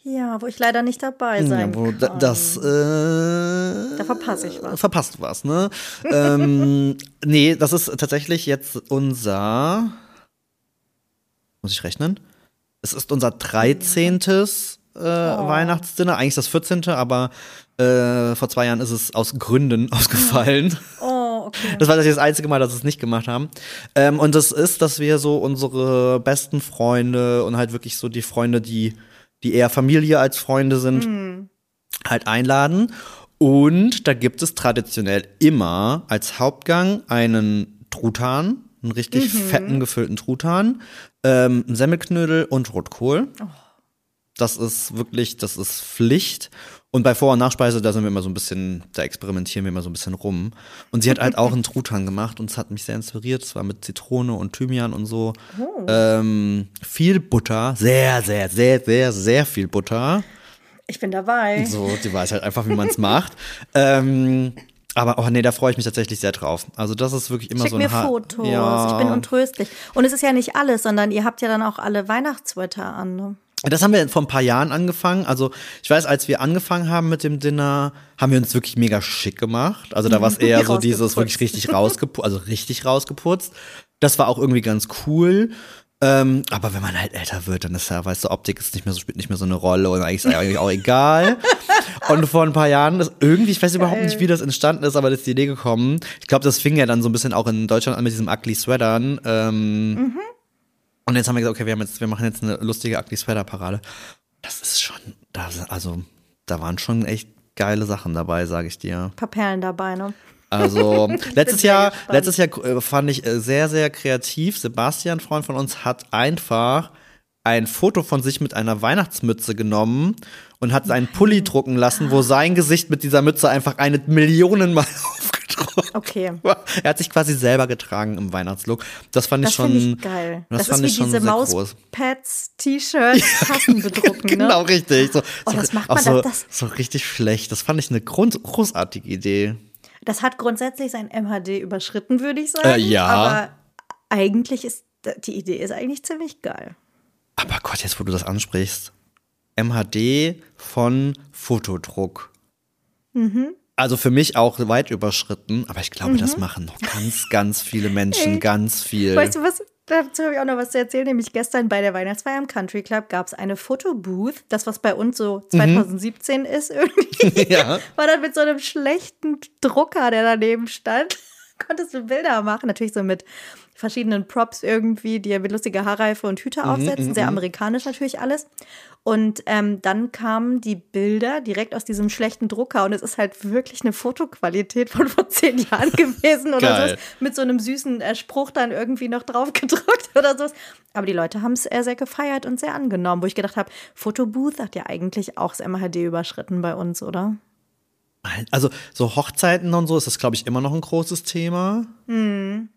ja, wo ich leider nicht dabei sein Ja, wo kann. da, das, äh, Da verpasse ich was. Verpasst was, ne? ähm, nee, das ist tatsächlich jetzt unser. Muss ich rechnen? Es ist unser 13. Äh, Weihnachtsdinner, eigentlich das 14., aber äh, vor zwei Jahren ist es aus Gründen [laughs] ausgefallen. Oh, okay. Das war das einzige Mal, dass wir es nicht gemacht haben. Ähm, und das ist, dass wir so unsere besten Freunde und halt wirklich so die Freunde, die, die eher Familie als Freunde sind, halt einladen. Und da gibt es traditionell immer als Hauptgang einen Truthahn, einen richtig fetten gefüllten Truthahn, ähm, einen Semmelknödel und Rotkohl. Das ist wirklich, das ist Pflicht. Und bei Vor- und Nachspeise, da sind wir immer so ein bisschen, da experimentieren wir immer so ein bisschen rum. Und sie hat halt auch einen Truthahn gemacht und es hat mich sehr inspiriert. Es war mit Zitrone und Thymian und so. Ähm, viel Butter, sehr, sehr, sehr, sehr, sehr viel Butter. Ich bin dabei. So, die weiß halt einfach, wie man es macht. [laughs] Ähm, aber oh nee, da freue ich mich tatsächlich sehr drauf. Also das ist wirklich immer Schick so ein mir Ha- Fotos. Ja. Ich bin untröstlich. Und es ist ja nicht alles, sondern ihr habt ja dann auch alle Weihnachtssweater an. Ne? Das haben wir vor ein paar Jahren angefangen. Also ich weiß, als wir angefangen haben mit dem Dinner, haben wir uns wirklich mega schick gemacht. Also da war es eher so dieses wirklich richtig rausgeputzt, also richtig rausgeputzt. Das war auch irgendwie ganz cool. Ähm, aber wenn man halt älter wird, dann ist ja, weißt du, Optik ist nicht mehr so, spielt nicht mehr so eine Rolle und eigentlich ist es eigentlich auch egal. [laughs] Und vor ein paar Jahren ist irgendwie, ich weiß überhaupt nicht, wie das entstanden ist, aber das ist die Idee gekommen. Ich glaube, das fing ja dann so ein bisschen auch in Deutschland an mit diesem Ugly Sweatern. Ähm, Und jetzt haben wir gesagt, okay, wir, haben jetzt, wir machen jetzt eine lustige Ugly Sweater Parade. Das ist schon, da, also, da waren schon echt geile Sachen dabei, sage ich dir. Ein paar Perlen dabei, ne? Also [laughs] letztes Jahr, gespannt. letztes Jahr äh, fand ich äh, sehr, sehr kreativ. Sebastian, Freund von uns, hat einfach ein Foto von sich mit einer Weihnachtsmütze genommen und hat seinen Pulli drucken lassen, wo sein Gesicht mit dieser Mütze einfach eine Millionenmal [laughs] aufgedruckt Okay. war. Er hat sich quasi selber getragen im Weihnachtslook. Das fand ich Das schon. finde ich geil. Das, Das, fand ist wie ich schon diese. Mauspads, T-Shirts, [laughs] Tassen bedrucken, Genau, ne? richtig. So, Oh, das macht auch man, so, das- so richtig schlecht. Das fand ich eine grund, großartige Idee. Das hat grundsätzlich sein MHD überschritten, würde ich sagen. Äh, ja. Aber eigentlich ist, die Idee ist eigentlich ziemlich geil. Aber Gott, jetzt wo du das ansprichst. MHD von Fotodruck. Mhm. Also für mich auch weit überschritten, aber ich glaube, das machen noch ganz, ganz viele Menschen Ey. ganz viel. Weißt du was? Dazu habe ich auch noch was zu erzählen. Nämlich gestern bei der Weihnachtsfeier im Country Club gab es eine Fotobooth. Das, was bei uns so 2017 ist irgendwie. [laughs] Ja. War dann mit so einem schlechten Drucker, der daneben stand. [laughs] Konntest du Bilder machen. Natürlich so mit verschiedenen Props irgendwie, die ja mit lustiger Haarreife und Hüte aufsetzen. Sehr amerikanisch natürlich alles. Und ähm, dann kamen die Bilder direkt aus diesem schlechten Drucker und es ist halt wirklich eine Fotoqualität von vor zehn Jahren [laughs] gewesen oder so mit so einem süßen äh, Spruch dann irgendwie noch drauf [laughs] gedruckt oder so. Aber die Leute haben es äh, sehr gefeiert und sehr angenommen, wo ich gedacht habe, Fotobooth hat ja eigentlich auch das MHD überschritten bei uns, oder? Also so Hochzeiten und so ist das, glaube ich, immer noch ein großes Thema. Hm.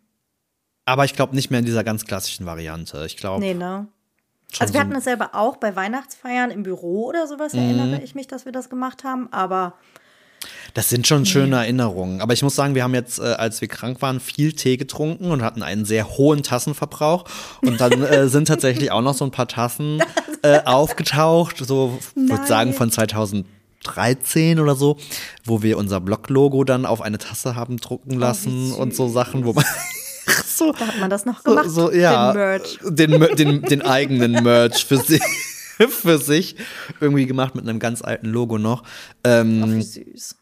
Aber ich glaube nicht mehr in dieser ganz klassischen Variante. Ich glaube, Nee, ne? Also wir so hatten das selber auch bei Weihnachtsfeiern im Büro oder sowas, Mhm. erinnere ich mich, dass wir das gemacht haben, aber Das sind schon schöne Erinnerungen. Aber ich muss sagen, wir haben jetzt, äh, als wir krank waren, viel Tee getrunken und hatten einen sehr hohen Tassenverbrauch. Und dann äh, [laughs] sind tatsächlich auch noch so ein paar Tassen äh, aufgetaucht, so würde sagen von 2013 oder so, wo wir unser Blog-Logo dann auf eine Tasse haben drucken lassen und so Sachen, wo man [laughs] so, Da hat man das noch gemacht. so, ja, Den Merch. Den, den, den eigenen Merch für sich, [laughs] für sich irgendwie gemacht mit einem ganz alten Logo noch. Ähm, Wie süß.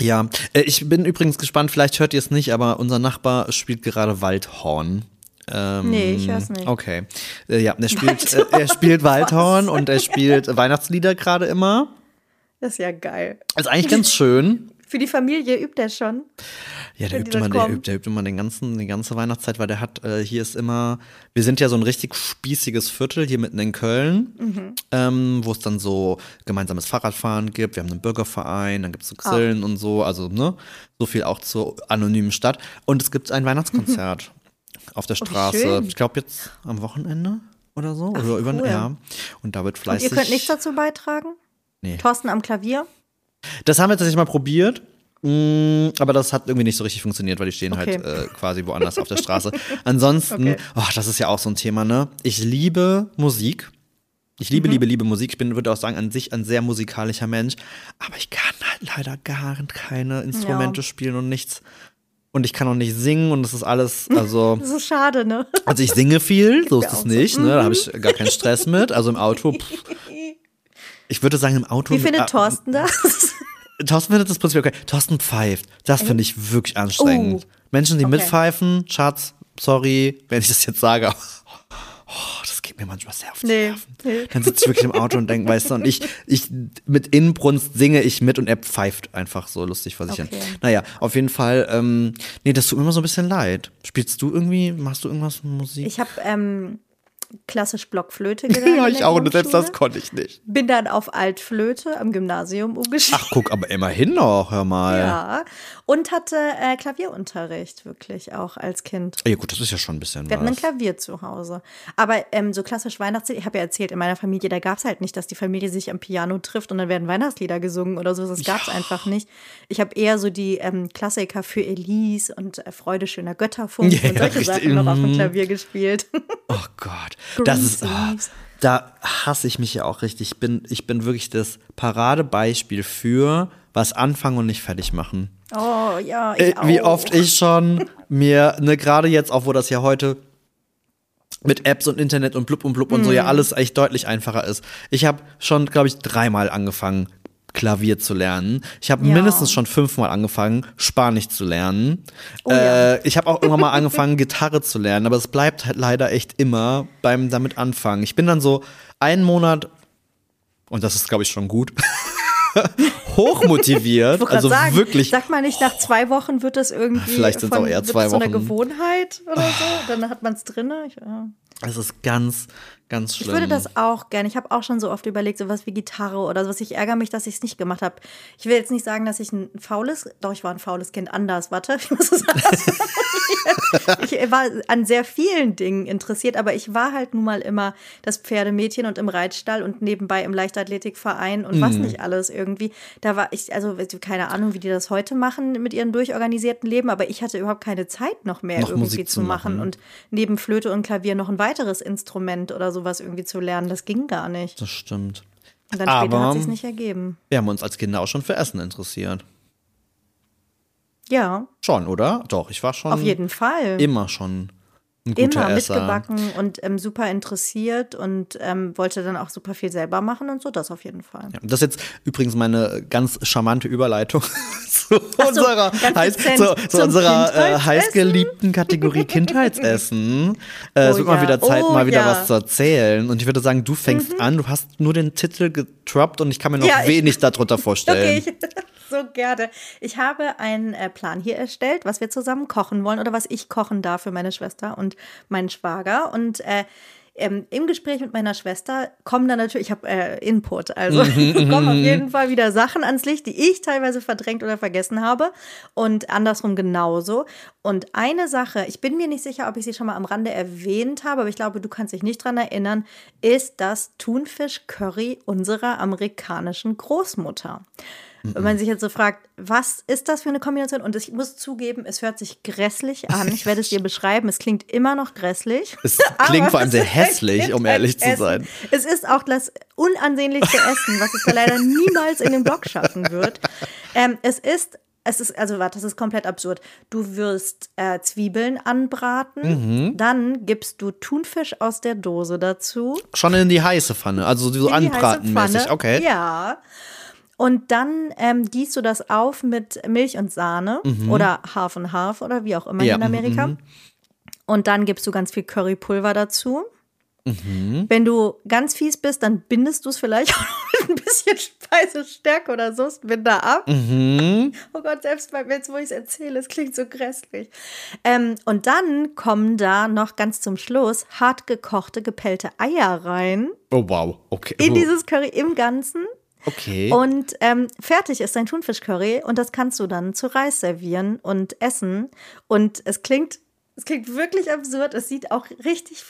ja, äh, ich bin übrigens gespannt, vielleicht hört ihr es nicht, aber unser Nachbar spielt gerade Waldhorn. Ähm, Nee, ich hör's nicht. Okay. Äh, ja, er spielt, äh, er spielt Waldhorn und er spielt Weihnachtslieder gerade immer. Das ist ja geil. Ist eigentlich ganz schön. [laughs] Für die Familie übt er schon. Ja, der übt, immer, der, übt, der übt immer den ganzen, die ganze Weihnachtszeit, weil der hat, äh, hier ist immer, wir sind ja so ein richtig spießiges Viertel hier mitten in Köln, Mhm. ähm, wo es dann so gemeinsames Fahrradfahren gibt, wir haben einen Bürgerverein, dann gibt es so Grillen Ah. und so, also ne, so viel auch zur anonymen Stadt. Und es gibt ein Weihnachtskonzert [laughs] auf der Oh, Straße, schön. ich glaube jetzt am Wochenende oder so, oder über, cool. ja. Und da wird Und fleißig. ihr könnt nichts dazu beitragen? Nee. Thorsten am Klavier? Das haben wir tatsächlich mal probiert. mm, Aber das hat irgendwie nicht so richtig funktioniert, weil die stehen Okay. halt äh, quasi woanders auf der Straße. [laughs] Ansonsten, Okay. oh, das ist ja auch so ein Thema, ne? Ich liebe Musik. Ich Mhm. liebe, liebe, liebe Musik. Ich bin, würde auch sagen, an sich ein sehr musikalischer Mensch. Aber ich kann halt leider gar keine Instrumente Ja. spielen und nichts. Und ich kann auch nicht singen und das ist alles, [laughs] also. Das ist schade, ne? Also ich singe viel, so ist es auch so. nicht, ne? Da habe ich gar keinen Stress mit. Also im Auto, [laughs] pff. Ich würde sagen, im Auto. Wie findet mit- Thorsten das? [laughs] Thorsten findet das prinzipiell okay. Thorsten pfeift. Das finde ich wirklich anstrengend. Oh. Menschen, die Okay. mitpfeifen, Schatz, sorry, wenn ich das jetzt sage, [laughs] oh, das geht mir manchmal sehr auf die Nee, Nerven. nee. Dann sitze ich wirklich im Auto und denke, weißt du, und ich, ich mit Inbrunst singe ich mit und er pfeift einfach so lustig vor sich hin. Okay. Naja, auf jeden Fall, ähm, nee, das tut mir immer so ein bisschen leid. Spielst du irgendwie, machst du irgendwas mit Musik? Ich habe ähm, klassisch Blockflöte [laughs] gelernt. ja, ich auch, und selbst das konnte ich nicht. Bin dann auf Altflöte am Gymnasium umgestiegen. Ach, guck, aber immerhin noch, hör mal. Ja. Und hatte äh, Klavierunterricht, wirklich, auch als Kind. Ja, gut, das ist ja schon ein bisschen Wir hatten ein was. Klavier zu Hause. Aber ähm, so klassisch Weihnachtslieder, ich habe ja erzählt, in meiner Familie, da gab es halt nicht, dass die Familie sich am Piano trifft und dann werden Weihnachtslieder gesungen oder so. Das gab es einfach nicht. Ich habe eher so die ähm, Klassiker für Elise und äh, Freude schöner Götterfunk [laughs] Ja, und solche richtig. Sachen noch auf dem Mhm. Klavier gespielt. [laughs] Oh Gott, das ist, Leaves. da hasse ich mich ja auch richtig. Ich bin, ich bin wirklich das Paradebeispiel für was anfangen und nicht fertig machen. Oh ja, ich Äh, Wie auch. oft ich schon mir, ne, gerade jetzt auch, wo das ja heute mit Apps und Internet und blub und blub und so Mhm. ja alles echt deutlich einfacher ist. Ich habe schon, glaube ich, dreimal angefangen, Klavier zu lernen. Ich habe Ja. mindestens schon fünfmal angefangen, Spanisch zu lernen. Oh ja. äh, ich habe auch irgendwann mal angefangen, [laughs] Gitarre zu lernen, aber es bleibt halt leider echt immer beim damit anfangen. Ich bin dann so einen Monat, und das ist, glaube ich, schon gut, [laughs] hochmotiviert. Also sagen, wirklich Sag mal nicht, nach zwei Wochen wird das irgendwie Vielleicht sind's von, auch eher zwei das so eine Wochen. Gewohnheit oder so. Dann hat man es drin. Ich, ja. Es ist ganz, ganz ich schlimm. würde das auch gerne. Ich habe auch schon so oft überlegt, sowas wie Gitarre oder sowas. Ich ärgere mich, dass ich es nicht gemacht habe. Ich will jetzt nicht sagen, dass ich ein faules, doch ich war ein faules Kind anders. Warte, [laughs] ich muss es anders. Ich war an sehr vielen Dingen interessiert, aber ich war halt nun mal immer das Pferdemädchen und im Reitstall und nebenbei im Leichtathletikverein und Mhm. was nicht alles irgendwie. Da war ich, also keine Ahnung, wie die das heute machen mit ihrem durchorganisierten Leben, aber ich hatte überhaupt keine Zeit noch mehr Noch irgendwie zu machen machen. und neben Flöte und Klavier noch ein weiteres Instrument oder sowas irgendwie zu lernen. Das ging gar nicht. Das stimmt. Und dann später Aber- hat sich nicht ergeben. Wir haben uns als Kinder auch schon für Essen interessiert. Ja, Schon, oder? Doch, ich war schon auf jeden Fall. immer schon Immer Esser. mitgebacken und ähm, super interessiert und ähm, wollte dann auch super viel selber machen und so, das auf jeden Fall. Ja, das ist jetzt übrigens meine ganz charmante Überleitung [laughs] zu so, unserer, heiß, zu, zu unserer äh, heißgeliebten Kategorie [laughs] Kindheitsessen. Äh, es Oh wird mal ja, wieder Zeit, oh mal wieder ja. Mhm. was zu erzählen. Und ich würde sagen, du fängst an, du hast nur den Titel getroppt und ich kann mir noch wenig darunter [laughs] vorstellen. Okay, so gerne. Ich habe einen äh, Plan hier erstellt, was wir zusammen kochen wollen oder was ich kochen darf für meine Schwester und meinen Schwager. Und äh, ähm, im Gespräch mit meiner Schwester kommen dann natürlich, ich habe äh, Input, also [laughs] kommen auf jeden Fall wieder Sachen ans Licht, die ich teilweise verdrängt oder vergessen habe und andersrum genauso. Und eine Sache, ich bin mir nicht sicher, ob ich sie schon mal am Rande erwähnt habe, aber ich glaube, du kannst dich nicht dran erinnern, ist das Thunfisch-Curry unserer amerikanischen Großmutter. Wenn man sich jetzt so fragt, was ist das für eine Kombination? Und ich muss zugeben, es hört sich grässlich an. Ich werde es dir beschreiben. Es klingt immer noch grässlich. [laughs] Es klingt vor allem sehr hässlich, um ehrlich zu sein. Es ist auch das unansehnlichste Essen, was es da leider niemals in den Blog schaffen wird. Ähm, es ist es ist, also warte, das ist komplett absurd. Du wirst äh, Zwiebeln anbraten, mhm. dann gibst du Thunfisch aus der Dose dazu. Schon in die heiße Pfanne, also so anbratenmäßig, okay. Ja. Und dann ähm, gießt du das auf mit Milch und Sahne mhm. oder Half und Half oder wie auch immer ja. in Amerika. Mhm. Und dann gibst du ganz viel Currypulver dazu. Mhm. Wenn du ganz fies bist, dann bindest du es vielleicht [laughs] auch mit ein bisschen Speisestärke oder Soßenbinder ab. Mhm. Oh Gott, selbst bei jetzt, wo ich es erzähle, es klingt so grässlich. Ähm, und dann kommen da noch ganz zum Schluss hart gekochte, gepellte Eier rein. Oh wow, okay. In dieses Curry im Ganzen. Okay. Und ähm, fertig ist dein Thunfischcurry und das kannst du dann zu Reis servieren und essen. Und es klingt, es klingt wirklich absurd. Es sieht auch richtig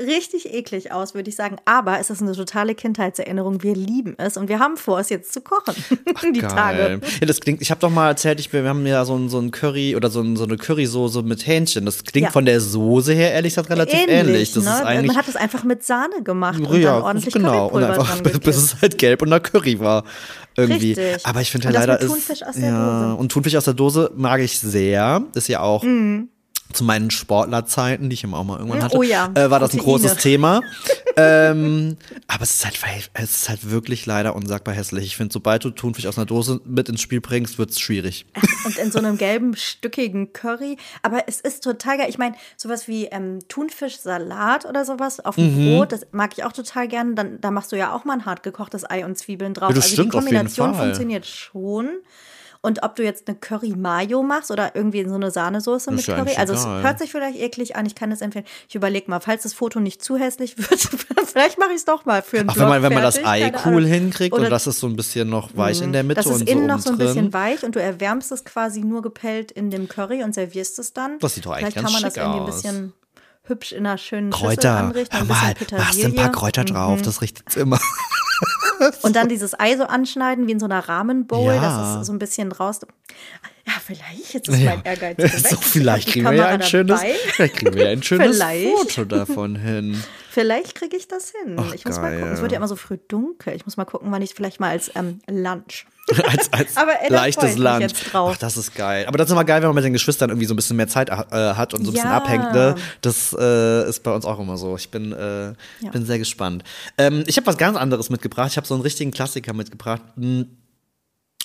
richtig eklig aus, würde ich sagen. Aber es ist eine totale Kindheitserinnerung. Wir lieben es und wir haben vor, es jetzt zu kochen. [laughs] Ach, die geil. Tage. Ja, das klingt, ich habe doch mal erzählt, ich, wir haben ja so ein, so ein Curry oder so, ein, so eine Currysoße mit Hähnchen. Das klingt ja. von der Soße her ehrlich gesagt relativ ähnlich. ähnlich. Das ne? ist eigentlich, Man hat es einfach mit Sahne gemacht und ja, dann ordentlich genau. und einfach, [laughs] bis es halt gelb und nach Curry war. Irgendwie. Richtig. Aber ich finde ja leider Thunfisch aus der ja. Und Thunfisch aus der Dose mag ich sehr. Ist ja auch. Mhm zu meinen Sportlerzeiten, die ich immer auch mal irgendwann hatte, oh ja, äh, war das ein großes Thema. ähm, [laughs] aber es ist, halt, es ist halt wirklich leider unsagbar hässlich. Ich finde, sobald du Thunfisch aus einer Dose mit ins Spiel bringst, wird es schwierig. Und in so einem gelben, stückigen Curry. Aber es ist total geil. Ich meine, sowas wie ähm, Thunfischsalat oder sowas auf dem mhm. Brot, das mag ich auch total gerne. Dann, da machst du ja auch mal ein hart gekochtes Ei und Zwiebeln drauf. Ja, das also stimmt, die Kombination funktioniert schon. Und ob du jetzt eine Curry Mayo machst oder irgendwie so eine Sahnesoße mit Curry. Also es hört sich vielleicht eklig an, ich kann es empfehlen. Ich überlege mal, falls das Foto nicht zu hässlich wird, [laughs] vielleicht mache ich es doch mal für einen Ach, Blog wenn man, wenn man das Ei cool hinkriegt oder und das ist so ein bisschen noch weich in der Mitte das ist und innen so noch so ein bisschen weich und du erwärmst es quasi nur gepellt in dem Curry und servierst es dann. Das sieht doch eigentlich vielleicht ganz kann man das irgendwie ein bisschen hübsch in einer schönen Kräuter. Schüssel anrichten. Hör mal, machst ein paar Kräuter drauf, mhm. das riecht immer. [laughs] [laughs] Und dann dieses Ei so anschneiden wie in so einer Rahmenbowl, ja. dass es so ein bisschen raus. Ja, vielleicht, jetzt ist ja. mein Ehrgeiz. [laughs] So, vielleicht kriegen wir ja ein schönes, vielleicht kriegen wir ein schönes Foto davon hin. [laughs] Vielleicht kriege ich das hin. Ach, ich muss geil. mal gucken. Es wird ja immer so früh dunkel. Ich muss mal gucken, wann ich vielleicht mal als ähm, Lunch. [laughs] als als Aber, ey, leichtes Lunch. Ach, das ist geil. Aber das ist immer geil, wenn man mit den Geschwistern irgendwie so ein bisschen mehr Zeit äh, hat und so ein ja. bisschen abhängt. Ne? Das äh, ist bei uns auch immer so. Ich bin, äh, ja. bin sehr gespannt. Ähm, ich habe was ganz anderes mitgebracht. Ich habe so einen richtigen Klassiker mitgebracht. Hm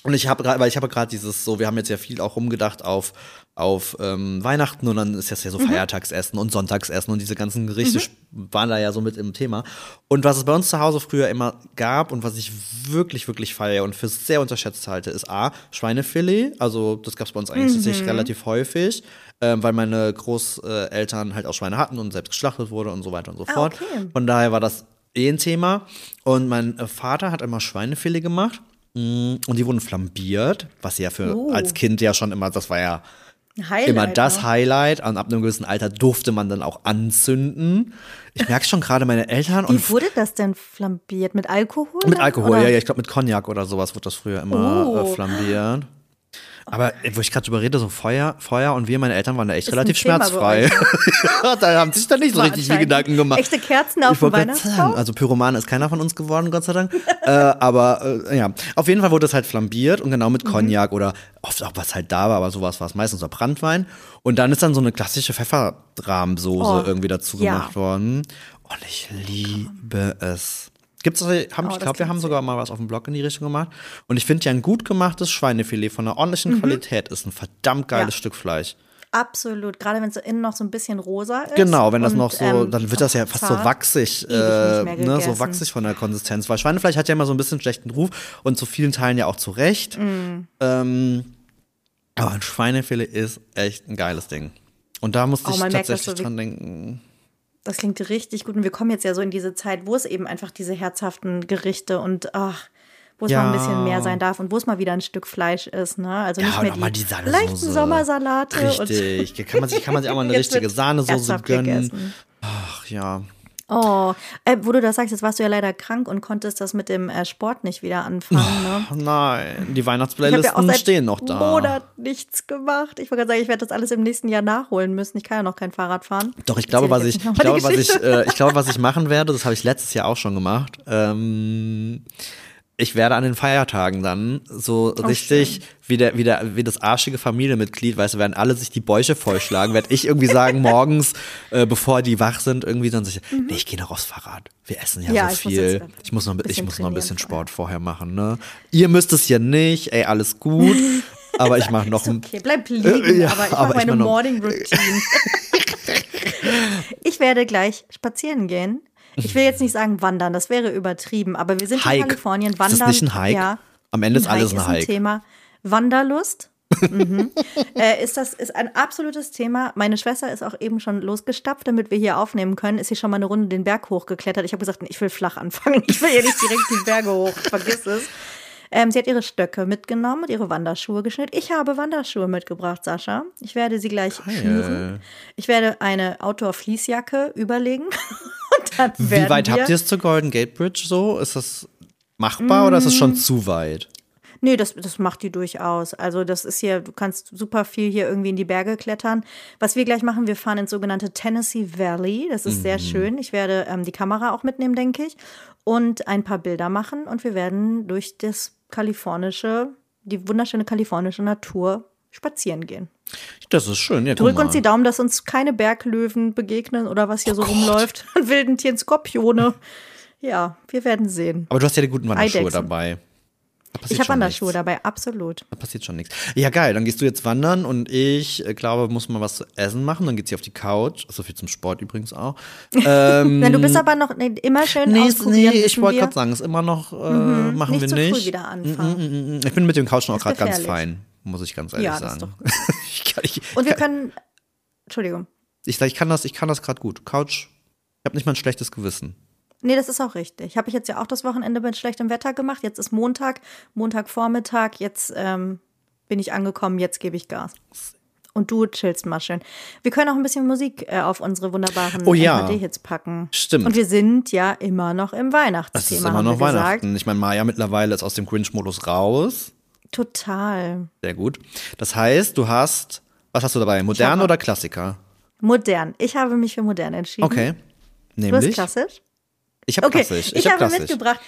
und ich habe gerade, weil ich habe gerade dieses so, wir haben jetzt ja viel auch rumgedacht auf auf ähm, Weihnachten und dann ist das ja so mhm. Feiertagsessen und Sonntagsessen und diese ganzen Gerichte mhm. waren da ja so mit im Thema. Und was es bei uns zu Hause früher immer gab und was ich wirklich, wirklich feiere und für sehr unterschätzt halte, ist A, Schweinefilet. Also das gab es bei uns eigentlich mhm. relativ häufig, ähm, weil meine Großeltern halt auch Schweine hatten und selbst geschlachtet wurde und so weiter und so ah, fort. Okay. Von daher war das eh ein Thema. Und mein Vater hat immer Schweinefilet gemacht. Mm, und die wurden flambiert, was ja für uh. als Kind ja schon immer, das war ja Highlight, immer das Highlight. Und ab einem gewissen Alter durfte man dann auch anzünden. Ich merke schon gerade meine Eltern. Wie wurde das denn flambiert? Mit Alkohol? Mit Alkohol, oder? ja, ja. Ich glaube, mit Cognac oder sowas wurde das früher immer uh. flambiert. Aber wo ich gerade drüber rede, so Feuer, Feuer und wir, meine Eltern waren da echt relativ schmerzfrei. [laughs] da haben sich da nicht so richtig viel Gedanken gemacht. Echte Kerzen auf dem Weihnachtsbaum? Also Pyroman ist keiner von uns geworden, Gott sei Dank. [laughs] äh, aber äh, ja, auf jeden Fall wurde es halt flambiert und genau mit mhm. Cognac oder oft auch was halt da war, aber sowas war es meistens so Brandwein. Und dann ist dann so eine klassische Pfefferrahmsoße oh, irgendwie dazu ja. gemacht worden. Und ich liebe es. Gibt's das, haben, oh, ich glaube, wir haben sogar mal was auf dem Blog in die Richtung gemacht. Und ich finde ja ein gut gemachtes Schweinefilet von einer ordentlichen mhm. Qualität ist ein verdammt geiles ja. Stück Fleisch. Absolut, gerade wenn es innen noch so ein bisschen rosa ist. Genau, wenn das und, noch so, ähm, dann wird das ja fast so wachsig, äh, ne, so wachsig von der Konsistenz. Weil Schweinefleisch hat ja immer so ein bisschen schlechten Ruf und zu vielen Teilen ja auch zu Recht. Mm. Ähm, aber ein Schweinefilet ist echt ein geiles Ding. Und da musste oh, ich tatsächlich merkt, dran denken. Das klingt richtig gut. Und wir kommen jetzt ja so in diese Zeit, wo es eben einfach diese herzhaften Gerichte und ach, wo es ja. mal ein bisschen mehr sein darf und wo es mal wieder ein Stück Fleisch ist. Ne? Also ja, nicht mehr die, die leichten Sommersalate. Richtig. kann, man sich, kann man sich auch mal eine [laughs] richtige Sahnesoße gönnen. Gegessen. Ach ja. Oh, äh, wo du das sagst, jetzt warst du ja leider krank und konntest das mit dem äh, Sport nicht wieder anfangen. Ne? Nein, die Weihnachtsplaylisten ja stehen noch da. Monat nichts gemacht. Ich wollte gerade sagen, ich werde das alles im nächsten Jahr nachholen müssen. Ich kann ja noch kein Fahrrad fahren. Doch, ich glaube, was ich, ich glaube, was ich, äh, ich glaube, was ich machen werde, das habe ich letztes Jahr auch schon gemacht. Ähm, ich werde an den Feiertagen dann so oh, richtig wie, der, wie, der, wie das arschige Familienmitglied, weißt du, werden alle sich die Bäuche vollschlagen, werde ich irgendwie sagen, [laughs] morgens, äh, bevor die wach sind, irgendwie dann sich, mhm. nee, ich gehe noch aufs Fahrrad. Wir essen ja, ja so viel. Muss ich muss noch, ich muss noch ein bisschen Sport vorher machen, ne? Ihr müsst es ja nicht, ey, alles gut. [laughs] aber ich mache noch ein. Okay, bleib liegen, äh, ja, aber ich mache meine Morning Routine. [laughs] ich werde gleich spazieren gehen ich will jetzt nicht sagen wandern, das wäre übertrieben, aber wir sind Hike. in Kalifornien. Wandern, ist das nicht ein Hike? Ja. Am Ende ist alles ein Hike. Ist ein Thema. Wanderlust. mhm. [laughs] äh, ist das ist ein absolutes Thema. Meine Schwester ist auch eben schon losgestapft, damit wir hier aufnehmen können. Ist sie schon mal eine Runde den Berg hochgeklettert. Ich habe gesagt, ich will flach anfangen. Ich will ja nicht direkt die Berge hoch. Vergiss es. Ähm, sie hat ihre Stöcke mitgenommen und ihre Wanderschuhe geschnitten. Ich habe Wanderschuhe mitgebracht, Sascha. Ich werde sie gleich Geil. schnüren. Ich werde eine Outdoor-Fließjacke überlegen. [laughs] Wie weit habt ihr es zur Golden Gate Bridge so? Ist das machbar mm. oder ist es schon zu weit? Nee, das, das macht die durchaus. Also das ist hier, du kannst super viel hier irgendwie in die Berge klettern. Was wir gleich machen, wir fahren ins sogenannte Tennessee Valley. Das ist mhm. sehr schön. Ich werde ähm, die Kamera auch mitnehmen, denke ich. Und ein paar Bilder machen. Und wir werden durch das kalifornische, die wunderschöne kalifornische Natur spazieren gehen. Das ist schön. Ja, Drück uns die Daumen, dass uns keine Berglöwen begegnen oder was hier oh so Gott. rumläuft. An [laughs] wilden Tieren, Skorpione. [laughs] Ja, wir werden sehen. Aber du hast ja die guten Wanderschuhe dabei. Ich habe Wanderschuhe dabei, absolut. Da passiert schon nichts. Ja, geil. Dann gehst du jetzt wandern und ich äh, glaube, muss mal was zu essen machen. Dann geht sie auf die Couch. So viel zum Sport übrigens auch. Ähm, [laughs] Na, du bist aber noch nee, immer schön nee. Nee, ich wollte gerade sagen, ist immer noch, äh, mhm, machen nicht wir nicht. Früh wieder anfangen. Mm, mm, mm, ich bin mit dem Couch auch gerade ganz fein muss ich ganz ehrlich ja, sagen. Das ist doch [laughs] ich kann, ich, Und wir kann, können, Entschuldigung. Ich, ich kann das, ich kann das gerade gut. Couch, ich habe nicht mal ein schlechtes Gewissen. Nee, das ist auch richtig. Habe ich jetzt ja auch das Wochenende mit schlechtem Wetter gemacht. Jetzt ist Montag, Montagvormittag. Jetzt ähm, bin ich angekommen. Jetzt gebe ich Gas. Und du chillst mal schön. Wir können auch ein bisschen Musik äh, auf unsere wunderbaren oh, ja. hits packen. Stimmt. Und wir sind ja immer noch im Weihnachtsthema. Es ist immer noch Weihnachten. Ich meine, Maya mittlerweile ist aus dem Grinch-Modus raus. Total. Sehr gut. Das heißt, du hast, was hast du dabei? Modern oder Klassiker? Modern. Ich habe mich für modern entschieden. Okay. Nämlich? Du hast klassisch? Ich habe okay. klassisch. Ich, ich hab habe klassisch. mitgebracht.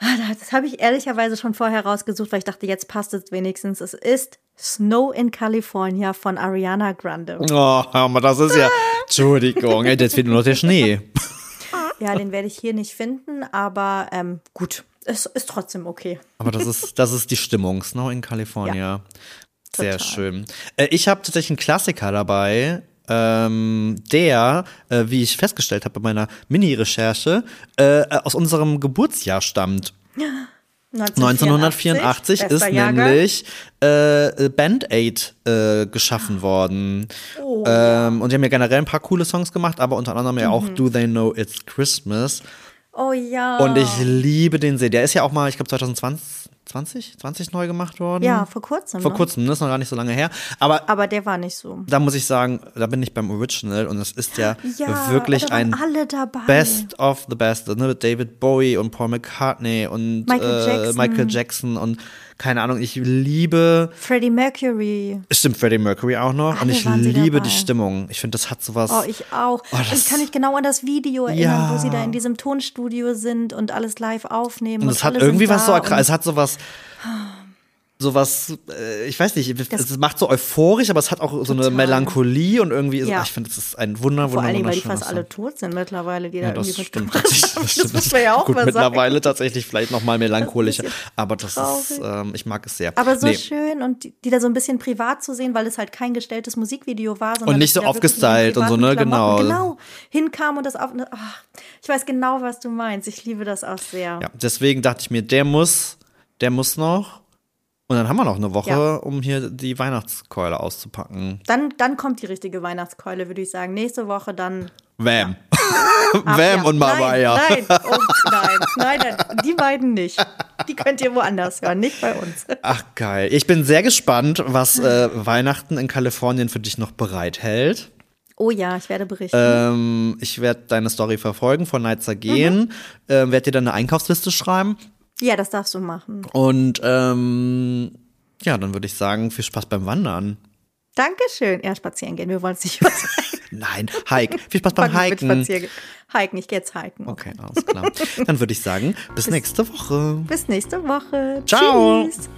Ah, das habe ich ehrlicherweise schon vorher rausgesucht, weil ich dachte, jetzt passt es wenigstens. Es ist Snow in California von Ariana Grande. Oh, aber das ist ja. Entschuldigung, jetzt fehlt nur noch der Schnee. [laughs] Ja, den werde ich hier nicht finden, aber ähm, gut, es ist trotzdem okay. Aber das ist, das ist die Stimmung, Snow in California. Ja, Sehr schön. Äh, ich habe tatsächlich einen Klassiker dabei. Ähm, der, äh, wie ich festgestellt habe bei meiner Mini-Recherche, äh, aus unserem Geburtsjahr stammt. 1984, 1984 ist nämlich äh, Band Aid äh, geschaffen worden. Oh. Ähm, und die haben ja generell ein paar coole Songs gemacht, aber unter anderem mhm. ja auch mhm. Do They Know It's Christmas. Oh ja. Und ich liebe den sehr. Der ist ja auch mal, ich glaube 2020, 20, 20 neu gemacht worden. Ja, vor kurzem. Vor ne? kurzem, das ist noch gar nicht so lange her. Aber, aber der war nicht so. Da muss ich sagen, da bin ich beim Original und es ist ja, ja wirklich ein Best of the Best. Ne? David Bowie und Paul McCartney und Michael, äh, Jackson. Michael Jackson und keine Ahnung, ich liebe. Freddie Mercury. Stimmt, Freddie Mercury auch noch. Alle und ich liebe die Stimmung. Ich finde, das hat sowas. Oh, ich auch. Oh, ich kann mich genau an das Video erinnern, ja. wo sie da in diesem Tonstudio sind und alles live aufnehmen. Und es hat irgendwie was so, es hat sowas sowas, äh, ich weiß nicht, es macht so euphorisch, aber es hat auch so Total. eine Melancholie und irgendwie, ist, ja. ach, ich finde, es ist ein wunder, wunder, Vor allem, weil die fast alle tot sind mittlerweile, die ja, da irgendwie stimmt, das, das, das muss man ja auch Gut, mal mittlerweile sagen. tatsächlich vielleicht noch mal melancholischer, aber das traurig. ist, ähm, ich mag es sehr. Aber so nee. schön und die, die, da so ein bisschen privat zu sehen, weil es halt kein gestelltes Musikvideo war, sondern und nicht so aufgestylt und so, ne, genau. Genau, hinkam und das auf, ach, ich weiß genau, was du meinst, ich liebe das auch sehr. Ja, deswegen dachte ich mir, der muss, der muss noch und dann haben wir noch eine Woche, ja. um hier die Weihnachtskeule auszupacken. Dann, dann kommt die richtige Weihnachtskeule, würde ich sagen. Nächste Woche dann. Wham. Ja. [laughs] Wham ja. und Mariah. Nein, nein, oh, [laughs] nein, nein, die beiden nicht. Die könnt ihr woanders hören, nicht bei uns. Ach geil. Ich bin sehr gespannt, was äh, Weihnachten in Kalifornien für dich noch bereithält. Oh ja, ich werde berichten. Ähm, ich werde deine Story verfolgen, von Neizer gehen, mhm. ähm, werde dir dann eine Einkaufsliste schreiben. Ja, das darfst du machen. Und ähm, ja, dann würde ich sagen, viel Spaß beim Wandern. Dankeschön. Ja, spazieren gehen. Wir wollen es nicht übertreiben. [laughs] Nein, Hike. Viel Spaß beim Hiken. Hiken, ich gehe jetzt hiken. Okay, alles klar. [laughs] Dann würde ich sagen, bis, bis nächste Woche. Bis nächste Woche. Ciao. Tschüss.